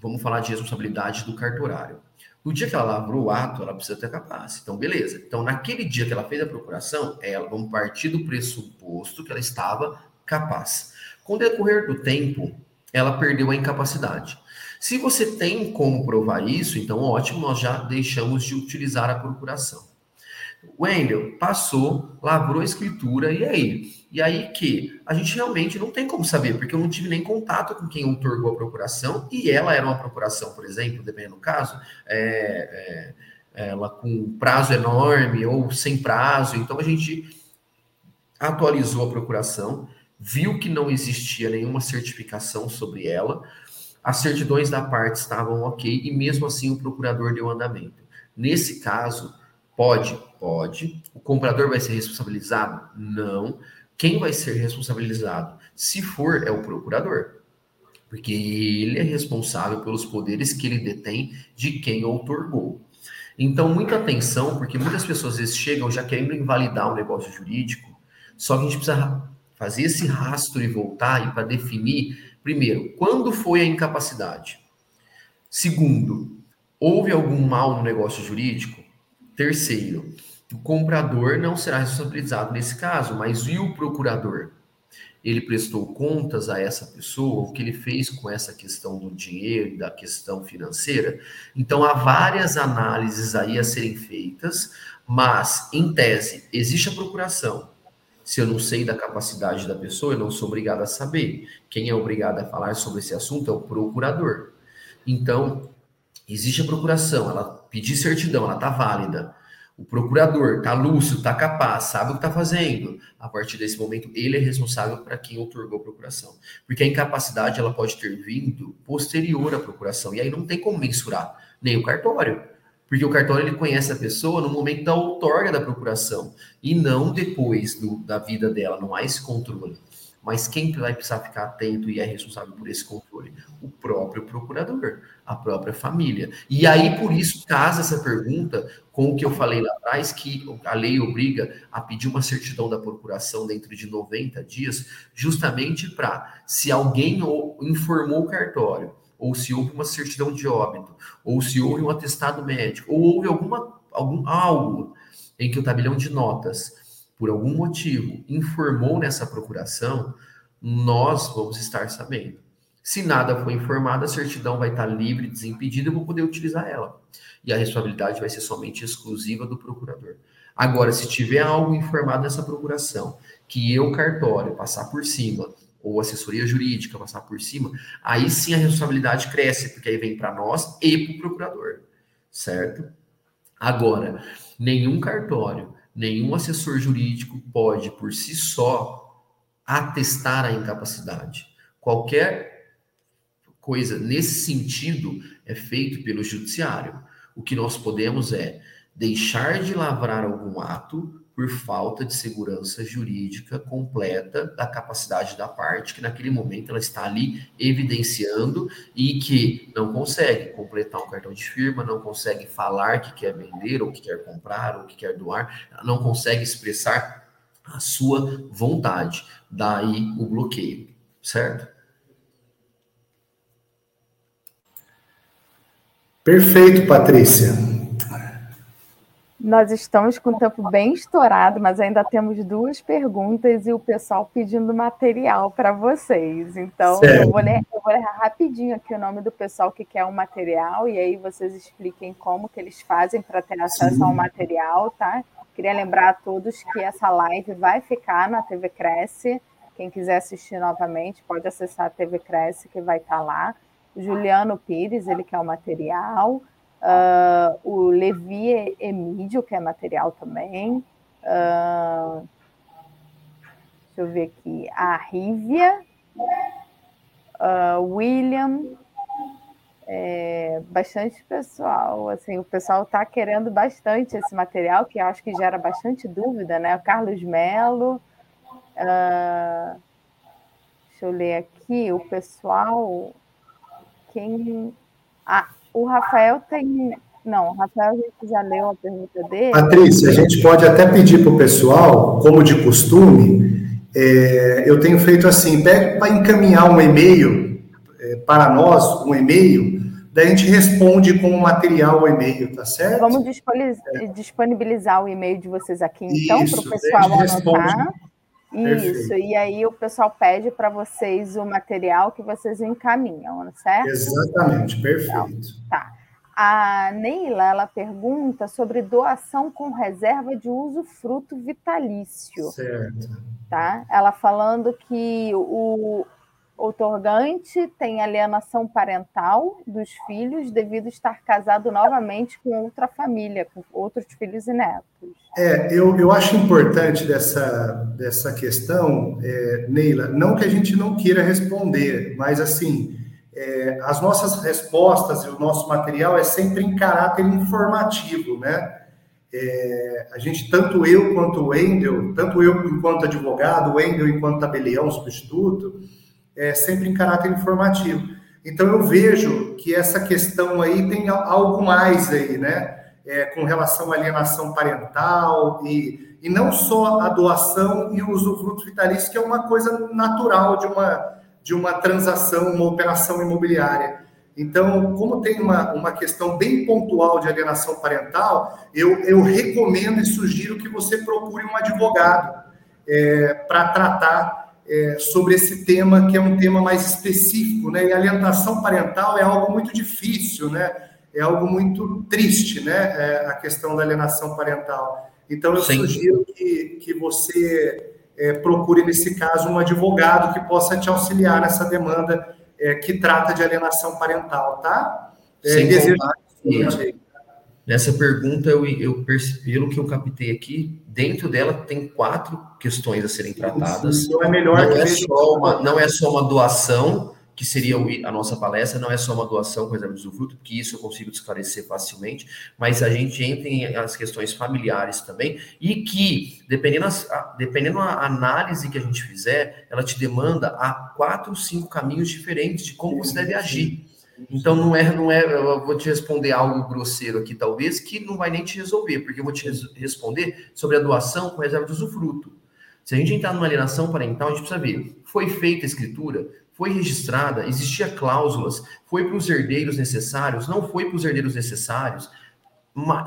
Vamos falar de responsabilidade do cartorário. No dia que ela lavrou o ato, ela precisa ter capaz. Então, beleza. Então, naquele dia que ela fez a procuração, ela vamos partir do pressuposto que ela estava capaz. Com o decorrer do tempo, ela perdeu a incapacidade. Se você tem como provar isso, então ótimo, nós já deixamos de utilizar a procuração. Wendel passou, lavrou a escritura, e aí? E aí que a gente realmente não tem como saber, porque eu não tive nem contato com quem otorgou a procuração, e ela era uma procuração, por exemplo, dependendo do caso, é, é, ela com prazo enorme ou sem prazo, então a gente atualizou a procuração, viu que não existia nenhuma certificação sobre ela, as certidões da parte estavam ok, e mesmo assim o procurador deu andamento. Nesse caso, Pode? Pode. O comprador vai ser responsabilizado? Não. Quem vai ser responsabilizado? Se for, é o procurador. Porque ele é responsável pelos poderes que ele detém de quem outorgou. Então, muita atenção, porque muitas pessoas às vezes chegam já querendo invalidar um negócio jurídico, só que a gente precisa fazer esse rastro e voltar e para definir, primeiro, quando foi a incapacidade? Segundo, houve algum mal no negócio jurídico? Terceiro, o comprador não será responsabilizado nesse caso, mas e o procurador? ele prestou contas a essa pessoa, o que ele fez com essa questão do dinheiro, da questão financeira. Então, há várias análises aí a serem feitas, mas, em tese, existe a procuração. Se eu não sei da capacidade da pessoa, eu não sou obrigado a saber. Quem é obrigado a falar sobre esse assunto é o procurador. Então, existe a procuração, ela pedir certidão, ela está válida. O procurador está lúcido, está capaz, sabe o que está fazendo. A partir desse momento, ele é responsável para quem otorgou a procuração. Porque a incapacidade ela pode ter vindo posterior à procuração. E aí não tem como mensurar nem o cartório. Porque o cartório ele conhece a pessoa no momento da outorga da procuração e não depois do, da vida dela. Não há esse controle. Mas quem vai precisar ficar atento e é responsável por esse controle? O próprio procurador, a própria família. E aí, por isso, casa essa pergunta com o que eu falei lá atrás, que a lei obriga a pedir uma certidão da procuração dentro de 90 dias, justamente para, se alguém informou o cartório, ou se houve uma certidão de óbito, ou se houve um atestado médico, ou houve alguma, algum, algo em que o tabelião de notas por algum motivo, informou nessa procuração, nós vamos estar sabendo. Se nada for informado, a certidão vai estar livre, desimpedida, eu vou poder utilizar ela. E a responsabilidade vai ser somente exclusiva do procurador. Agora, se tiver algo informado nessa procuração, que eu, cartório, passar por cima, ou assessoria jurídica passar por cima, aí sim a responsabilidade cresce, porque aí vem para nós e para o procurador, certo? Agora, nenhum cartório nenhum assessor jurídico pode, por si só, atestar a incapacidade. Qualquer coisa nesse sentido é feito pelo judiciário. O que nós podemos é deixar de lavrar algum ato por falta de segurança jurídica completa da capacidade da parte, que naquele momento ela está ali evidenciando e que não consegue completar um cartão de firma, não consegue falar que quer vender, ou que quer comprar, ou que quer doar, não consegue expressar a sua vontade. Daí o bloqueio, certo? Perfeito, Patrícia. Nós estamos com o tempo bem estourado, mas ainda temos duas perguntas e o pessoal pedindo material para vocês. Então, eu vou, ler, eu vou, ler, rapidinho aqui o nome do pessoal que quer o material e aí vocês expliquem como que eles fazem para ter acesso Sim. ao material, tá? Queria lembrar a todos que essa live vai ficar na TV Cresce. Quem quiser assistir novamente pode acessar a TV Cresce que vai estar tá lá. O Juliano Pires, ele quer o material. Uh, o Levi Emídio, que é material também. Uh, deixa eu ver aqui. A Rívia. Uh, William. É, bastante pessoal, assim, o pessoal está querendo bastante esse material, que acho que gera bastante dúvida, né? O Carlos Melo, uh, deixa eu ler aqui, o pessoal, quem, ah, o Rafael tem. Não, o Rafael a gente já leu a pergunta dele. Patrícia, a gente pode até pedir para o pessoal, como de costume, é, eu tenho feito assim: pede para encaminhar um e-mail é, para nós, um e-mail, daí a gente responde com o material o e-mail, tá certo? Vamos disponibilizar, é. o e-mail de vocês aqui, então, para o pessoal anotar. Responde isso, e aí o pessoal pede para vocês o material que vocês encaminham, certo? Exatamente, perfeito. Então, tá. A Neila ela pergunta sobre doação com reserva de uso fruto vitalício. Certo. Tá? Ela falando que o, outorgante tem alienação parental dos filhos devido estar casado novamente com outra família, com outros filhos e netos. É, eu, eu acho importante dessa, dessa questão, é, Neila, não que a gente não queira responder, mas assim, é, as nossas respostas e o nosso material é sempre em caráter informativo, né? É, a gente, tanto eu quanto o Wendel, tanto eu enquanto advogado, o Wendel enquanto tabelião substituto, é, sempre em caráter informativo. Então eu vejo que essa questão aí tem algo mais aí, né? É, com relação à alienação parental e, e não só a doação e o usufruto vitalício, que é uma coisa natural de uma, de uma transação, uma operação imobiliária. Então, como tem uma, uma questão bem pontual de alienação parental, eu, eu recomendo e sugiro que você procure um advogado é, para tratar é, sobre esse tema, que é um tema mais específico, né? E alienação parental é algo muito difícil, né? É algo muito triste, né? É, a questão da alienação parental. Então, eu Sim. sugiro que, que você é, procure, nesse caso, um advogado que possa te auxiliar nessa demanda é, que trata de alienação parental, tá? É, Sem desejo... Nessa pergunta, eu, eu pelo que eu captei aqui, dentro dela tem quatro questões a serem tratadas. Então é melhor não é só uma, não é só uma doação, que seria a nossa palestra, não é só uma doação com reserva de usufruto, porque isso eu consigo esclarecer facilmente, mas a gente entra em as questões familiares também, e que, dependendo, as, dependendo a análise que a gente fizer, ela te demanda a quatro, cinco caminhos diferentes de como você deve agir. Então não é, não é, eu vou te responder algo grosseiro aqui, talvez, que não vai nem te resolver, porque eu vou te responder sobre a doação com reserva de usufruto. Se a gente entrar numa alienação parental, a gente precisa ver, foi feita a escritura, foi registrada, existia cláusulas, foi para os herdeiros necessários, não foi para os herdeiros necessários,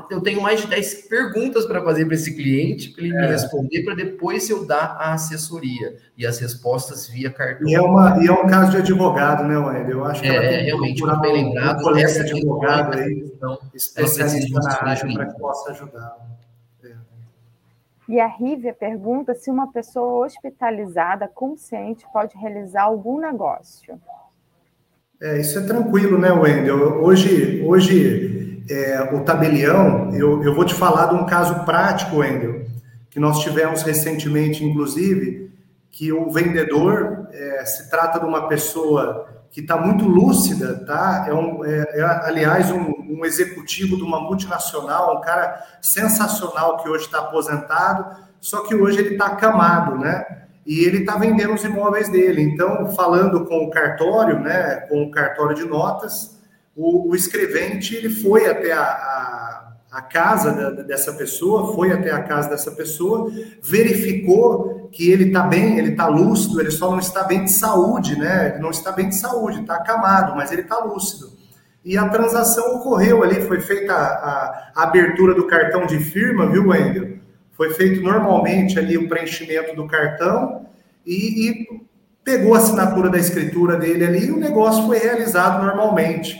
eu tenho mais de 10 perguntas para fazer para esse cliente, para ele é. me responder, para depois eu dar a assessoria e as respostas via cartão. E é, uma, e é um caso de advogado, né, Wendel? Eu acho que é, realmente, muito bem lembrado. Um essa advogado aí, então, especialista na área, para que possa ajudar. É. E a Rívia pergunta se uma pessoa hospitalizada, consciente, pode realizar algum negócio. É, isso é tranquilo, né, Wendel? Hoje, hoje é, o tabelião, eu, eu vou te falar de um caso prático, Wendel, que nós tivemos recentemente, inclusive, que o vendedor é, se trata de uma pessoa que está muito lúcida, tá? É, um, é, é aliás, um, um, executivo de uma multinacional, um cara sensacional que hoje está aposentado, só que hoje ele está acamado, né? E ele está vendendo os imóveis dele. Então, falando com o cartório, né? Com o cartório de notas, o, o escrevente ele foi até a, a, a casa da, dessa pessoa, foi até a casa dessa pessoa, verificou que ele está bem, ele está lúcido, ele só não está bem de saúde, né? Ele não está bem de saúde, está acamado, mas ele está lúcido. E a transação ocorreu ali, foi feita a, a, abertura do cartão de firma, viu, Wendel? Foi feito normalmente ali o preenchimento do cartão e, e pegou a assinatura da escritura dele ali e o negócio foi realizado normalmente.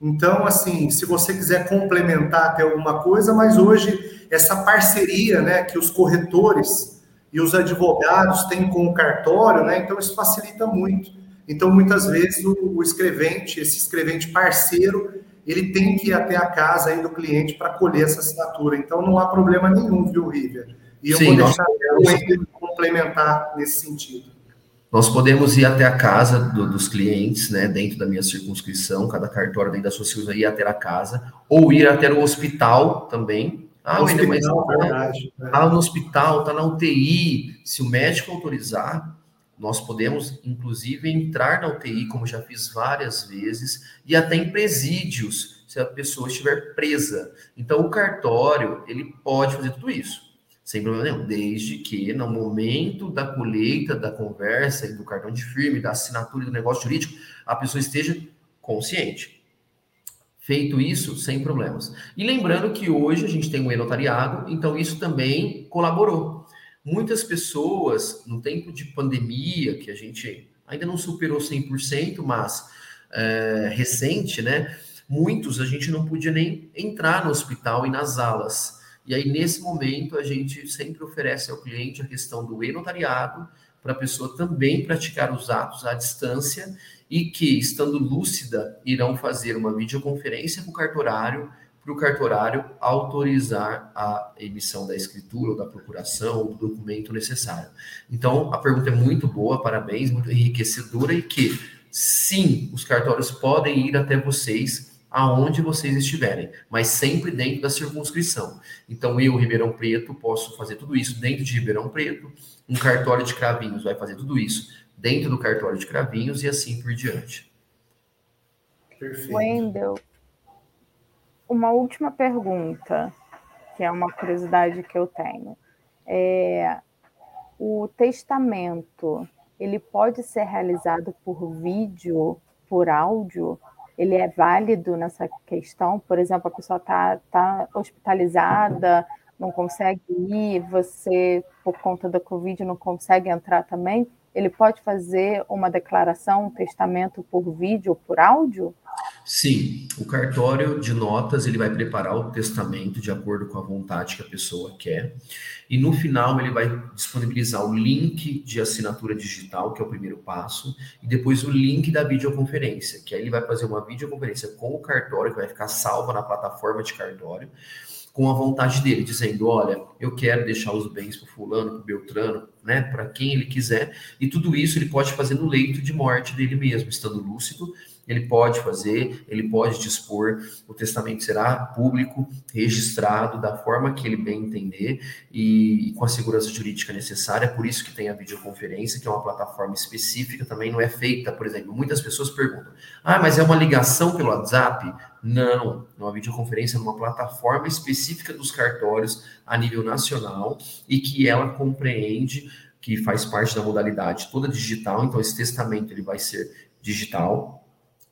Então, assim, se você quiser complementar até alguma coisa, mas hoje essa parceria, né, que os corretores e os advogados têm com o cartório, né, então isso facilita muito. Então, muitas vezes o, o escrevente, esse escrevente parceiro, ele tem que ir até a casa aí do cliente para colher essa assinatura. Então, não há problema nenhum, viu, Rívia? E eu Sim, vou deixar nós... complementar nesse sentido. Nós podemos ir até a casa do, dos clientes, né, dentro da minha circunscrição, cada cartório dentro da sua circunscrição ir até a casa, ou ir até o hospital também. Ah, hospital, mas, verdade, né? ah, no hospital, está na UTI. Se o médico autorizar, nós podemos, inclusive, entrar na UTI, como já fiz várias vezes, e até em presídios, se a pessoa estiver presa. Então, o cartório, ele pode fazer tudo isso sem problema nenhum, desde que no momento da colheita, da conversa do cartão de firme, da assinatura do negócio jurídico, a pessoa esteja consciente. Feito isso, sem problemas. E lembrando que hoje a gente tem um e-notariado, então isso também colaborou. Muitas pessoas, no tempo de pandemia, que a gente ainda não superou 100%, mas é, recente, né? Muitos a gente não podia nem entrar no hospital e nas alas. E aí, nesse momento, a gente sempre oferece ao cliente a questão do e-notariado, para a pessoa também praticar os atos à distância e que, estando lúcida, irão fazer uma videoconferência com o cartorário, para o cartorário autorizar a emissão da escritura ou da procuração ou do documento necessário. Então, a pergunta é muito boa, parabéns, muito enriquecedora e que, sim, os cartórios podem ir até vocês aonde vocês estiverem, mas sempre dentro da circunscrição. Então, eu, Ribeirão Preto, posso fazer tudo isso dentro de Ribeirão Preto, um cartório de cravinhos vai fazer tudo isso dentro do cartório de cravinhos e assim por diante. Perfeito. Wendel, uma última pergunta, que é uma curiosidade que eu tenho. É, o testamento, ele pode ser realizado por vídeo, por áudio? ele é válido nessa questão? Por exemplo, a pessoa está tá hospitalizada, não consegue ir, você, por conta da Covid, não consegue entrar também. ele pode fazer uma declaração, um testamento por vídeo ou por áudio? Sim, o cartório de notas ele vai preparar o testamento de acordo com a vontade que a pessoa quer. E no final ele vai disponibilizar o link de assinatura digital, que é o primeiro passo, e depois o link da videoconferência, que aí ele vai fazer uma videoconferência com o cartório que vai ficar salva na plataforma de cartório com a vontade dele, dizendo: olha, eu quero deixar os bens para fulano, para Beltrano, né, para quem ele quiser, e tudo isso ele pode fazer no leito de morte dele mesmo, estando lúcido ele pode fazer, ele pode dispor, o testamento será público, registrado da forma que ele bem entender e, e, com a segurança jurídica necessária, por isso que tem a videoconferência, que é uma plataforma específica, também não é feita, por exemplo, muitas pessoas perguntam, ah, mas é uma ligação pelo WhatsApp? Não, é uma videoconferência numa plataforma específica dos cartórios a nível nacional e que ela compreende que faz parte da modalidade toda digital, então esse testamento ele vai ser digital,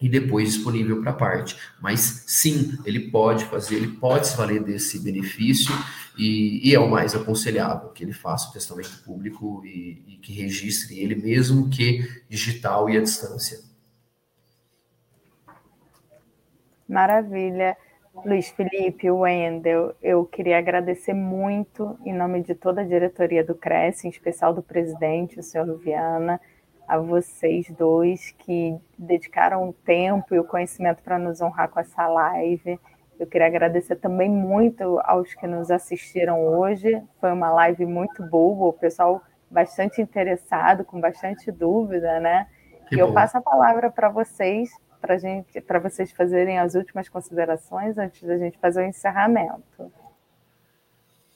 e depois disponível para parte. Mas sim, ele pode fazer, ele pode se valer desse benefício e, e é o mais aconselhável que ele faça o testamento público e, e, que registre ele mesmo que digital e à distância. Maravilha. Luiz Felipe, Wendel, eu queria agradecer muito em nome de toda a diretoria do CRES, em especial do presidente, o senhor Viana, a vocês dois que dedicaram o tempo e o conhecimento para nos honrar com essa live. Eu queria agradecer também muito aos que nos assistiram hoje. Foi uma live muito boa, o pessoal bastante interessado, com bastante dúvida, né? Que e eu passo a palavra para vocês, para gente, para vocês fazerem as últimas considerações antes da gente fazer o encerramento.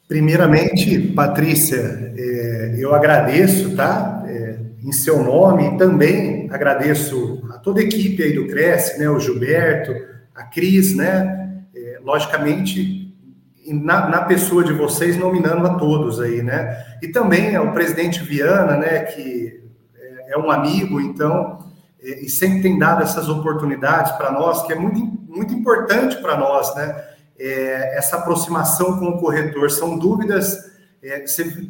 Primeiramente, Patrícia, é, eu agradeço, tá? É, em seu nome. Também agradeço a toda a equipe aí do Cresce, né, o Gilberto, a Cris, né, é, logicamente na, na, pessoa de vocês nominando a todos aí, né, e também ao presidente Viana, né, que é, é um amigo, então é, e sempre tem dado essas oportunidades para nós, que é muito, muito importante para nós, né, é, essa aproximação com o corretor. São dúvidas é,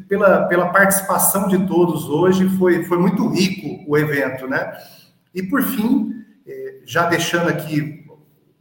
pela, pela participação de todos hoje, foi, foi muito rico o evento, né? E por fim, é, já deixando aqui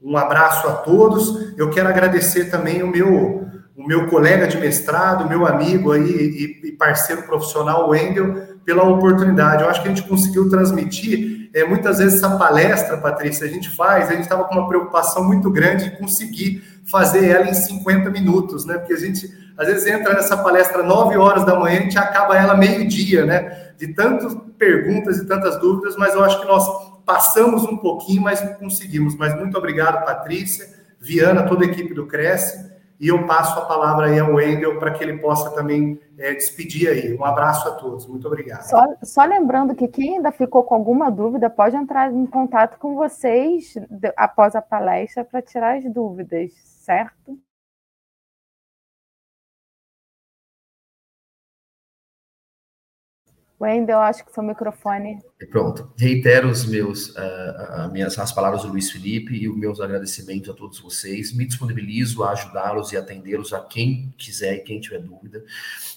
um abraço a todos, eu quero agradecer também o meu, o meu colega de mestrado, meu amigo aí e, e parceiro profissional, Wendel, pela oportunidade. Eu acho que a gente conseguiu transmitir é, muitas vezes essa palestra, Patrícia, a gente faz, a gente estava com uma preocupação muito grande de conseguir fazer ela em 50 minutos, né? Porque a gente às vezes entra nessa palestra 9 horas da manhã, a gente acaba ela meio-dia, né? De tantas perguntas e tantas dúvidas, mas eu acho que nós passamos um pouquinho, mas conseguimos. Mas muito obrigado, Patrícia, Viana, toda a equipe do Cresce, e eu passo a palavra aí ao Wendel para que ele possa também é, despedir aí. Um abraço a todos, muito obrigado. Só, só, lembrando que quem ainda ficou com alguma dúvida pode entrar em contato com vocês após a palestra para tirar as dúvidas, certo? Wendel, acho que seu microfone. Pronto. Reitero os meus, uh, minhas, as palavras do Luiz Felipe e os meus agradecimentos a todos vocês. Me disponibilizo a ajudá-los e atendê-los a quem quiser e quem tiver dúvida.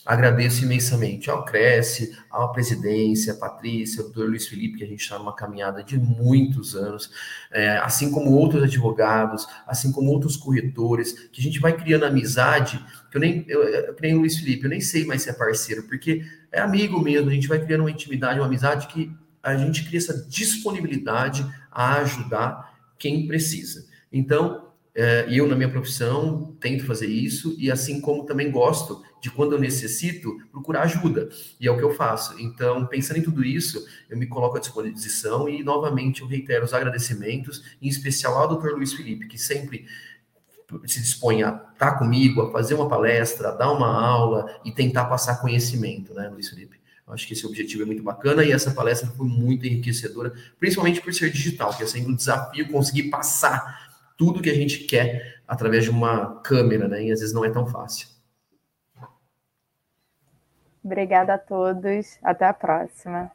Agradeço imensamente ao Cresce, à presidência, à Patrícia, ao doutor Luiz Felipe, que a gente está numa caminhada de muitos anos, é, assim como outros advogados, assim como outros corretores, que a gente vai criando amizade, que eu nem, eu, nem o Luiz Felipe, eu nem sei mais se é parceiro, porque é amigo mesmo, a gente vai criando uma intimidade, uma amizade que a gente cria essa disponibilidade a ajudar quem precisa. Então, é, eu, na minha profissão, tento fazer isso, e assim como também gosto de, quando eu necessito, procurar ajuda, e é o que eu faço. Então, pensando em tudo isso, eu me coloco à disposição e, novamente, eu reitero os agradecimentos, em especial ao Dr. Luiz Felipe, que sempre se dispõe a estar comigo, a fazer uma palestra, a dar uma aula e tentar passar conhecimento, né, Luiz Felipe? Eu acho que esse objetivo é muito bacana e essa palestra foi muito enriquecedora, principalmente por ser digital, que é sempre um desafio conseguir passar tudo que a gente quer através de uma câmera, né? E às vezes não é tão fácil. Obrigada a todos. Até a próxima.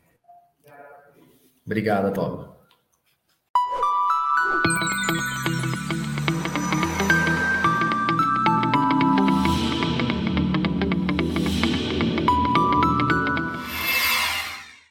Obrigada, Toma.